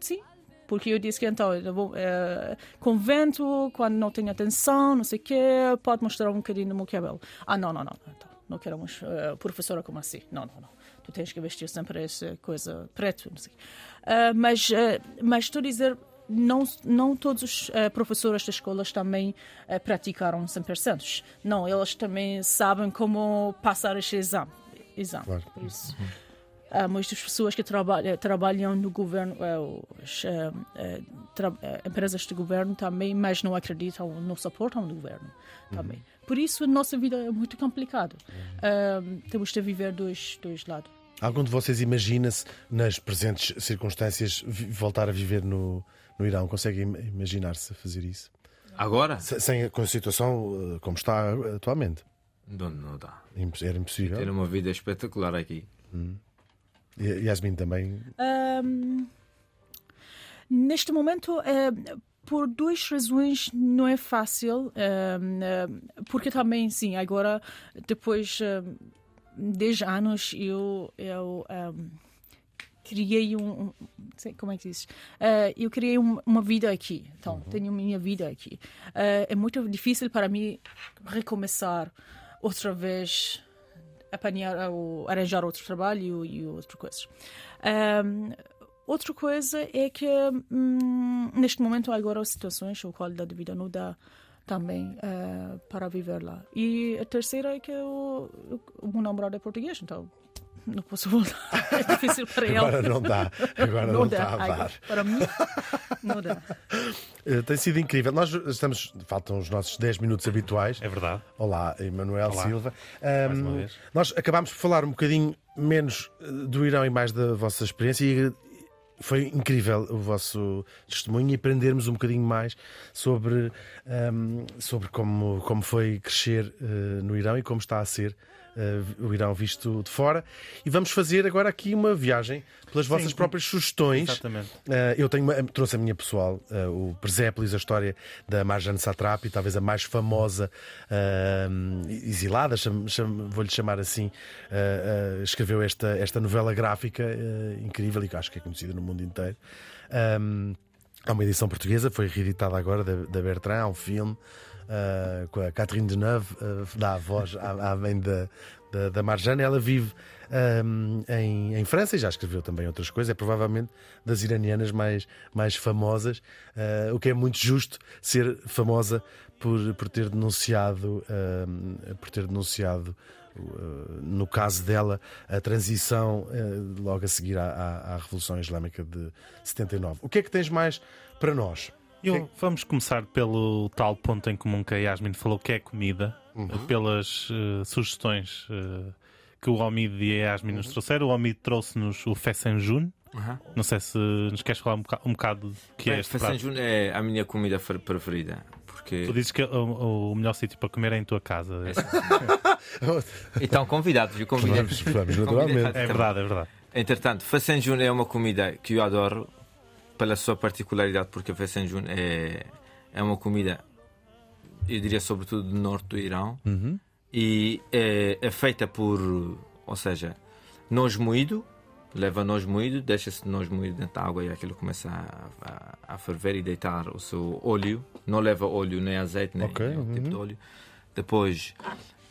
Sim, porque eu disse que então, eu vou, eh, convento, quando não tenho atenção, não sei o quê, pode mostrar um bocadinho do meu cabelo. Ah, não, não, não, não, então, não queremos eh, professora como assim. Não, não, não. Tu tens que vestir sempre essa coisa preto, não sei. Ah, mas, eh, mas estou a dizer, não, não todos os eh, professores das escolas também eh, praticaram 100%. Não, eles também sabem como passar este exame. exame. Claro. Por isso. Há muitas pessoas que trabalham, trabalham no governo, eh, tra- empresas de governo também, mas não acreditam, não suportam o governo também. Por isso, a nossa vida é muito complicada. Ah, temos de viver dois, dois lados. Algum de vocês imagina-se, nas presentes circunstâncias, voltar a viver no, no Irão? Consegue im- imaginar-se fazer isso? Agora? Se- Sem, com a situação eh, como está atualmente. Não, não dá. Era impossível. Ter uma vida espetacular aqui. E Yasmin também. Ahm, neste momento, eh, por duas razões, não é fácil, ahm, porque também, sim, agora, depois de 10 anos, eu, eu ahm, criei um, um- sei como é que diz, Eh, eu criei um- uma vida aqui, então tenho minha vida aqui. Eh, é muito difícil para mim recomeçar outra vez apanhar, ou arranjar outro trabalho e outras coisas. Um, outra coisa é que hum, neste momento agora as situações, a qualidade de vida não dá também uh, para viver lá. E a terceira é que o, o meu namorado é português, então não posso voltar. É difícil para ele. Agora não dá. Agora não, não está dá. a dar. Agora, para mim, não dá. Eh, Tem sido incrível. Nós estamos, faltam os nossos 10 minutos habituais. É verdade. Olá, Emanuel Olá. Silva. Mais Ahm, uma vez. nós acabámos por falar um bocadinho menos eh, do Irão e mais da vossa experiência e foi incrível o vosso testemunho e aprendermos um bocadinho mais sobre, ahm, sobre como, como foi crescer eh, no Irão e como está a ser eh, o Irão visto de fora. E vamos fazer agora aqui uma viagem pelas vossas próprias sugestões. Exatamente. Uh, eu tenho uma- trouxe a minha pessoal, uh, o Persépolis, a história da Marjane Satrapi, talvez a mais famosa uh, exilada, cham- cham- vou-lhe chamar assim. uh, uh, escreveu esta, esta novela gráfica uh, incrível e que acho que é conhecida no mundo inteiro. Um, há uma edição portuguesa, foi reeditada agora da, da Bertrand, um filme. uh, com a Catherine Deneuve, uh, dá a voz à, à mãe da, da, da Marjane. Ela vive um, em, em França e já escreveu também outras coisas. É provavelmente das iranianas mais, mais famosas, uh, o que é muito justo ser famosa por, por ter denunciado, por ter denunciado. Uh, No caso dela, a transição uh, logo a seguir à, à, à Revolução Islâmica de 79. O que é que tens mais para nós? Eu- vamos começar pelo tal ponto em comum que a Yasmin falou, que é comida, Uhum. pelas eh, sugestões eh, que o Omid e a Yasmin Uhum. nos trouxeram. O Omid trouxe-nos o Fessenjun. Aham. Não sei se nos queres falar um bocado, um bocado do que é Bem, este Façanjo prato. é a minha comida fer- preferida. Porque. Tu dizes que o, o melhor sítio para comer é em tua casa. É. Então, convidados, eu convidei. Vamos, vamos, naturalmente. é verdade, é verdade. Entretanto, Fasanjun é uma comida que eu adoro pela sua particularidade, porque Fasanjun é, é uma comida, eu diria, sobretudo do norte do Irão, Uhum. e é, é feita por, ou seja, noz moído, leva noz moído, deixa-se noz moído dentro da água e aquilo começa a, a, a ferver e deitar o seu óleo, não leva óleo nem azeite, nem Ok, nenhum tipo uhum. de óleo. Depois,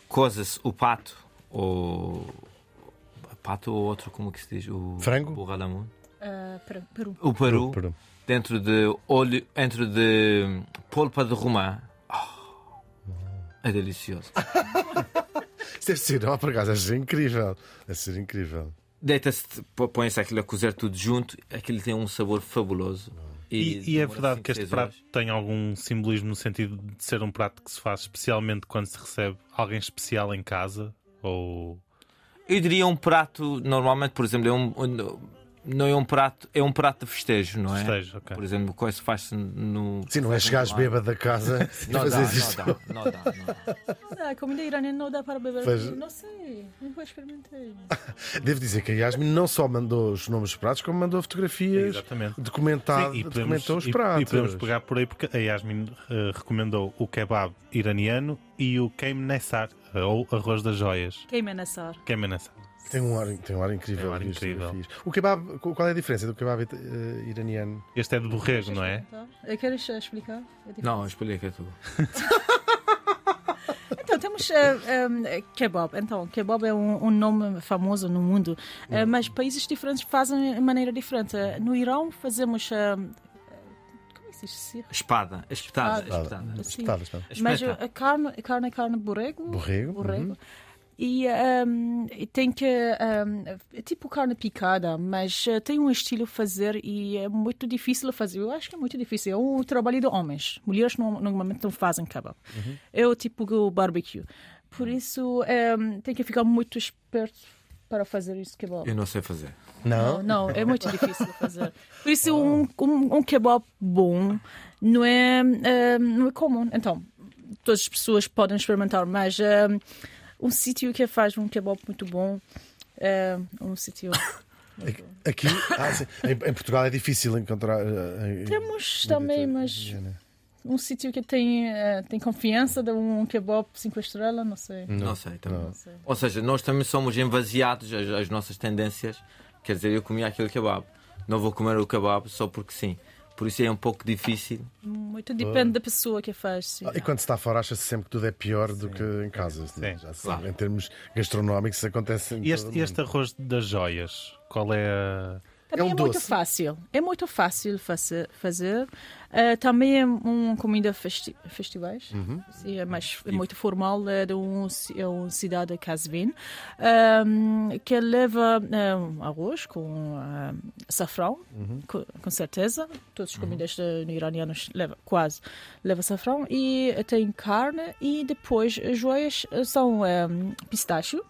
coza-se o pato, ou pato ou outro, como que se diz? O Frango? O ralamun. Uh, Peru. Peru. O peru, Peru. dentro de óleo, dentro de polpa de romã. Oh, é delicioso. Isso deve ser, oh, por acaso, deve ser incrível. Deve ser incrível. Deita-se, põe-se aquilo a cozer tudo junto, aquilo tem um sabor fabuloso. E, e é demora verdade que este prato horas. tem algum simbolismo no sentido de ser um prato que se faz especialmente quando se recebe alguém especial em casa? Ou. Eu diria um prato, normalmente, por exemplo, é um, um- não é um prato, é um prato de festejo, não é? Festejo, ok. Por exemplo, coisa faz-se no. Sim, não é chegares bêbado da casa e Não dá, isto. não dá, não dá, não dá. Comida iraniana não dá para beber. Pois- Não sei, nunca experimentei. Devo dizer que a Yasmin não só mandou os nomes dos pratos, como mandou fotografias, Exatamente. documentado, Sim, e podemos, documentou os e- pratos. e podemos pegar por aí porque a Yasmin eh, recomendou o kebab iraniano e o Keim Nessar, ou arroz das joias. Queima nessa hora. Keim Nessar. Tem um ar, tem um ar incrível. Tem um ar incrível. O kebab, qual é a diferença do kebab eh, iraniano? Este é de borrego, não é? Queres eh, explicar? É. Não, explica tu. Então, temos eh, eh, kebab. Então, kebab é um, um nome famoso no mundo, eh, mas países diferentes fazem de maneira diferente. No Irão fazemos. como é? Espada, espetada, Espada. espetada. Sim. Espetada, espetada. Mas a carne, a carne é carne borrego. Borrego, borrego. E, e tem que. ehm, é tipo carne picada, mas eh, tem um estilo a fazer e é muito difícil a fazer. Eu acho que é muito difícil. É um trabalho de homens. Mulheres não- normalmente não fazem kebab. É o tipo do barbecue. Por isso ehm, tem que ficar muito esperto para fazer isso kebab. Eu não sei fazer. Não? Não, é muito difícil fazer. Por isso, um, um, um kebab bom não é, eh, não é comum. Então, todas as pessoas podem experimentar, mas eh, um sítio que faz um kebab muito bom é um sítio. Aqui, ah, sim. em, em Portugal é difícil encontrar. eh, em- Temos também, mas um sítio que tem, eh, tem confiança de um kebab cinco estrelas, não sei. Não, sei também. Não. Ou seja, nós também somos envaziados as, as nossas tendências. Quer dizer, eu comi aquele kebab. Não vou comer o kebab só porque sim. Por isso é um pouco difícil. Muito depende da pessoa que faz. Sim. Ah, E quando se está fora, acha-se sempre que tudo é pior do que em casa. Sim, Já se claro. sabe, Em termos gastronómicos, isso acontece em E este, e este arroz das joias, qual é a. Também É é, um muito doce. fácil. É muito fácil fazer. fazer. Eh, também é uma comida festi festivais. Uhum. Sim, é, mais, é muito formal. É de um, é uma cidade de Casvin. ehm, que leva eh, um arroz com eh, açafrão, Uhum. com, com certeza. Todas as comidas de, no iranianos leva, quase leva açafrão. E tem carne. E depois as joias são eh, pistacho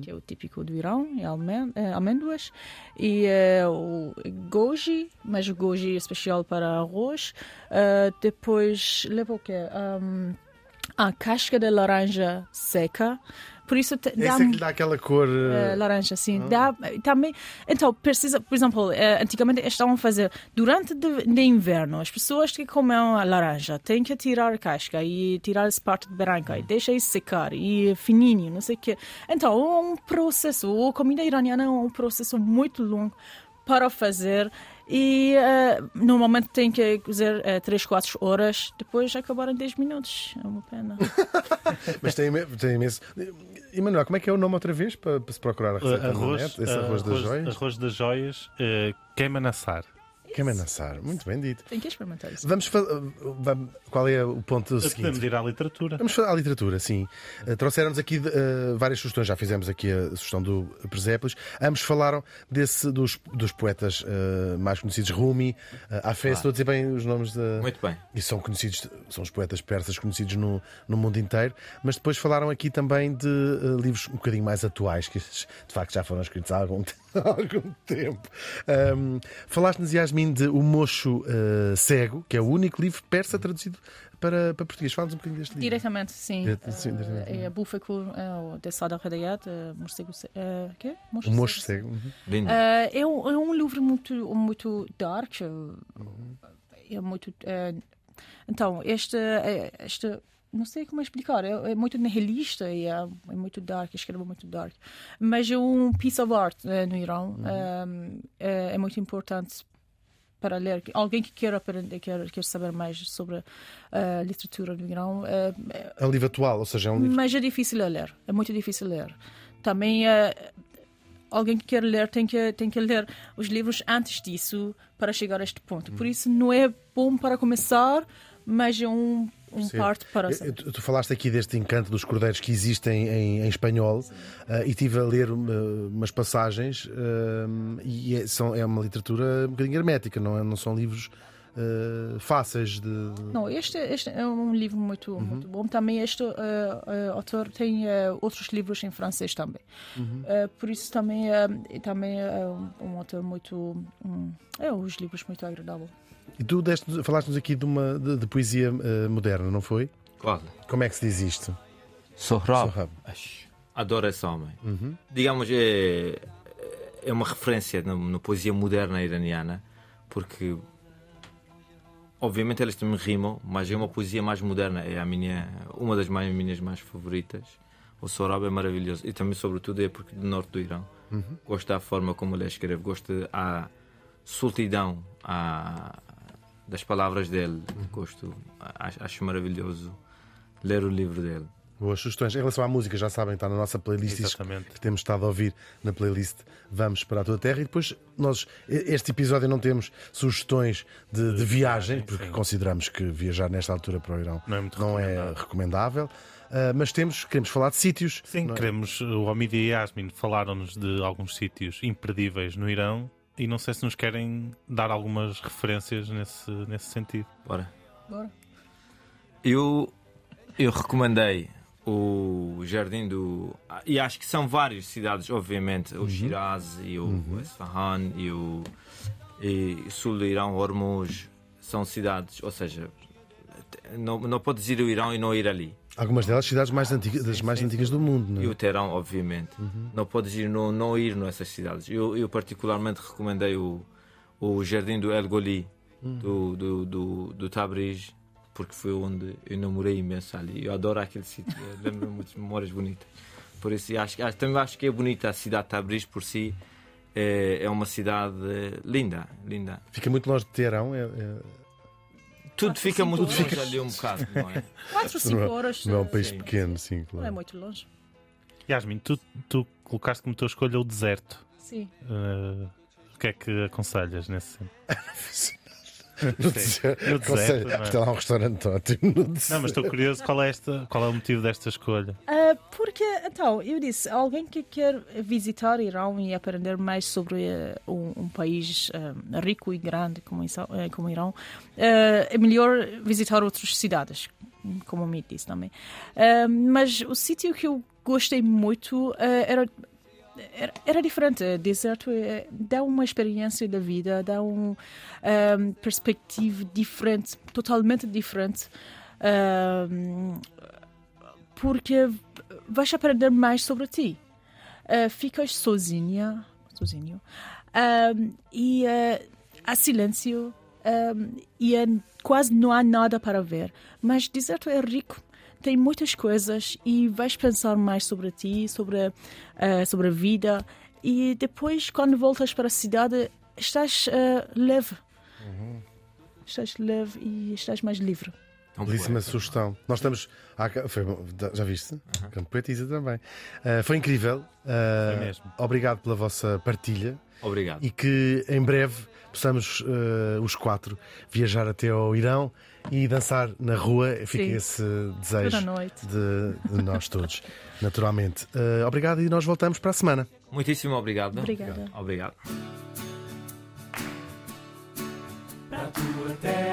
que é o típico do Irão, e almen eh, amêndoas, e eh, o goji, mas o goji é especial para arroz. Eh, depois leva o quê? Um, a casca de laranja seca. Por isso Esse dá é que lhe dá aquela cor. eh, laranja, sim. Dá, também, então, precisa, por exemplo, eh, antigamente estavam a fazer, durante de, de inverno, as pessoas que comem a laranja têm que tirar a casca e tirar essa parte branca e deixa isso secar e fininho, não sei o quê. Então, é um processo, a comida iraniana é um processo muito longo para fazer e eh, normalmente tem que cozer eh, 3, 4 horas, depois acabar em 10 minutos. É uma pena. Mas tem, tem imenso. E Manuel, como é que é o nome outra vez para, para se procurar a receita na arroz? Esse uh, arroz das joias? Arroz das joias, uh, queima-nassar. Queima-nassar. Muito bem dito. tem que experimentar isso. Vamos, vamos Qual é o ponto seguinte? Podemos ir à literatura. Vamos falar à literatura, sim. Uh, Trouxeram-nos aqui uh, várias sugestões, já fizemos aqui a sugestão do Presépolis. Ambos falaram desse, dos, dos poetas uh, mais conhecidos, Rumi, uh, Hafez, estou a dizer bem os nomes de. Muito bem. E são conhecidos, são os poetas persas conhecidos no, no mundo inteiro, mas depois falaram aqui também de uh, livros um bocadinho mais atuais, que de facto já foram escritos há algum, há algum tempo. Um, Falaste-nos, Yasmin, de O Mocho uh, Cego, que é o único livro persa traduzido para, para português. Fala-nos um bocadinho deste livro. Diretamente, sim. Direta- sim, diretamente. É a Búfaco de Sada Redayat, morcego ce- eh, quê? O Mocho Cego. uhum. Lindo. Eh, é, um, é um livro muito, muito dark. eh, Uhum. É muito. eh, então, este, eh, este. Não sei como explicar, é, é muito nihilista e é, é muito dark, escreve muito dark. Mas é um piece of art eh, no Irão. Uhum. eh, é, é muito importante para ler. Alguém que quer aprender, quer, quer saber mais sobre a literatura do Irão, eh, É um livro atual, ou seja, é um livro. mas é difícil a ler, é muito difícil ler. Também eh, alguém que quer ler tem que, tem que ler os livros antes disso para chegar a este ponto. Por isso não é bom para começar, mas é um, um parte para. Eu- eu- Tu, tu falaste aqui deste encanto dos cordeiros que existem em, em espanhol ah, e estive a ler uma- umas passagens ah, e é, são, é uma literatura um bocadinho hermética, não, é- não são livros ah, fáceis de. Não, este, este é um livro muito, Uhum. muito bom. Também este eh, eh, autor tem outros livros em francês também. Uhum. Por isso também, também é um, um autor muito. um, é os livros muito agradável. E tu deste, falaste-nos aqui de, uma, de, de poesia ah, moderna, não foi? Qual? Como é que se diz isto? Sohrab. Adoro esse homem. Digamos, é, é uma referência na, na poesia moderna iraniana, porque obviamente eles também rimam, mas é uma poesia mais moderna. É a minha, uma das mais, minhas mais favoritas. O Sohrab é maravilhoso. E também, sobretudo, é porque do norte do Irão. Gosto da forma como ele escreve, gosto da soltidão a, das palavras dele. Gosto, acho, acho maravilhoso ler o livro dele. Boas sugestões. Em relação à música, já sabem, está na nossa playlist Exatamente. que temos estado a ouvir na playlist Vamos para a Tua Terra. E depois, nós, este episódio não temos sugestões de, de viagem, porque sim. consideramos que viajar nesta altura para o Irão Não é muito não é recomendável. Ah, mas temos, queremos falar de sítios. Sim, é? queremos. O Omid e Yasmin falaram-nos de alguns sítios imperdíveis no Irão e não sei se nos querem dar algumas referências nesse, nesse sentido. Bora. Bora. Eu, eu recomendei o Jardim do. E acho que são várias cidades, obviamente. O Shiraz e o Isfahan e o e o sul do Irão, Hormuz. São cidades, ou seja, não, não podes ir ao Irão e não ir ali. Algumas delas cidades mais antigas, das mais antigas do mundo. Não E é? o Teherão, obviamente. Não podes ir, não, não ir nessas cidades. Eu, eu particularmente recomendei o, o Jardim do El Goli, do, do, do, do Tabriz, porque foi onde eu namorei imenso ali. Eu adoro aquele sítio, lembro-me muitas memórias bonitas. Por isso, acho, acho, também acho que é bonita a cidade de Tabriz por si. É, é uma cidade linda, linda. Fica muito longe de Teherão. É, é- Tudo fica muito horas. longe ali um bocado, não é? 4, 5 não, é- horas. não é um eh, país sim. pequeno, sim, Não é claro. muito longe. Yasmin, tu, tu colocaste como tua escolha o deserto. Sim. Eh, o que é que aconselhas nesse sentido? No deserto, No deserto, é? está lá um restaurante ótimo. no Não, mas estou curioso qual é, esta, qual é o motivo desta escolha. Ah, porque, então, eu disse, alguém que quer visitar Irão e aprender mais sobre eh, um, um país ah, rico e grande como, como Irão, é melhor visitar outras cidades, como me disse também. Mas o sítio que eu gostei muito era era, era diferente. Deserto eh, dá uma experiência da vida, dá uma perspectiva diferente, totalmente diferente. Ahm, porque vais aprender mais sobre ti. Ah, ficas sozinha, sozinho, Ahm, e ah, há silêncio ahm, e é- quase não há nada para ver. Mas deserto é rico, tem muitas coisas e vais pensar mais sobre ti, sobre, ah, sobre a vida. E depois, quando voltas para a cidade, estás ah, leve. Estás leve e estás mais livre. Belíssima poeta. sugestão. Nós estamos. ah, foi bom, já viste? Campo Poetisa também. Ah, foi incrível. Ah, Foi mesmo. Obrigado pela vossa partilha Obrigado. e que em breve possamos ah, os quatro viajar até ao Irão e dançar na rua. Fica Sim. esse desejo de, de nós todos, naturalmente. Ah, obrigado e nós voltamos para a semana. Muitíssimo obrigado. Obrigada. Obrigado. Terra,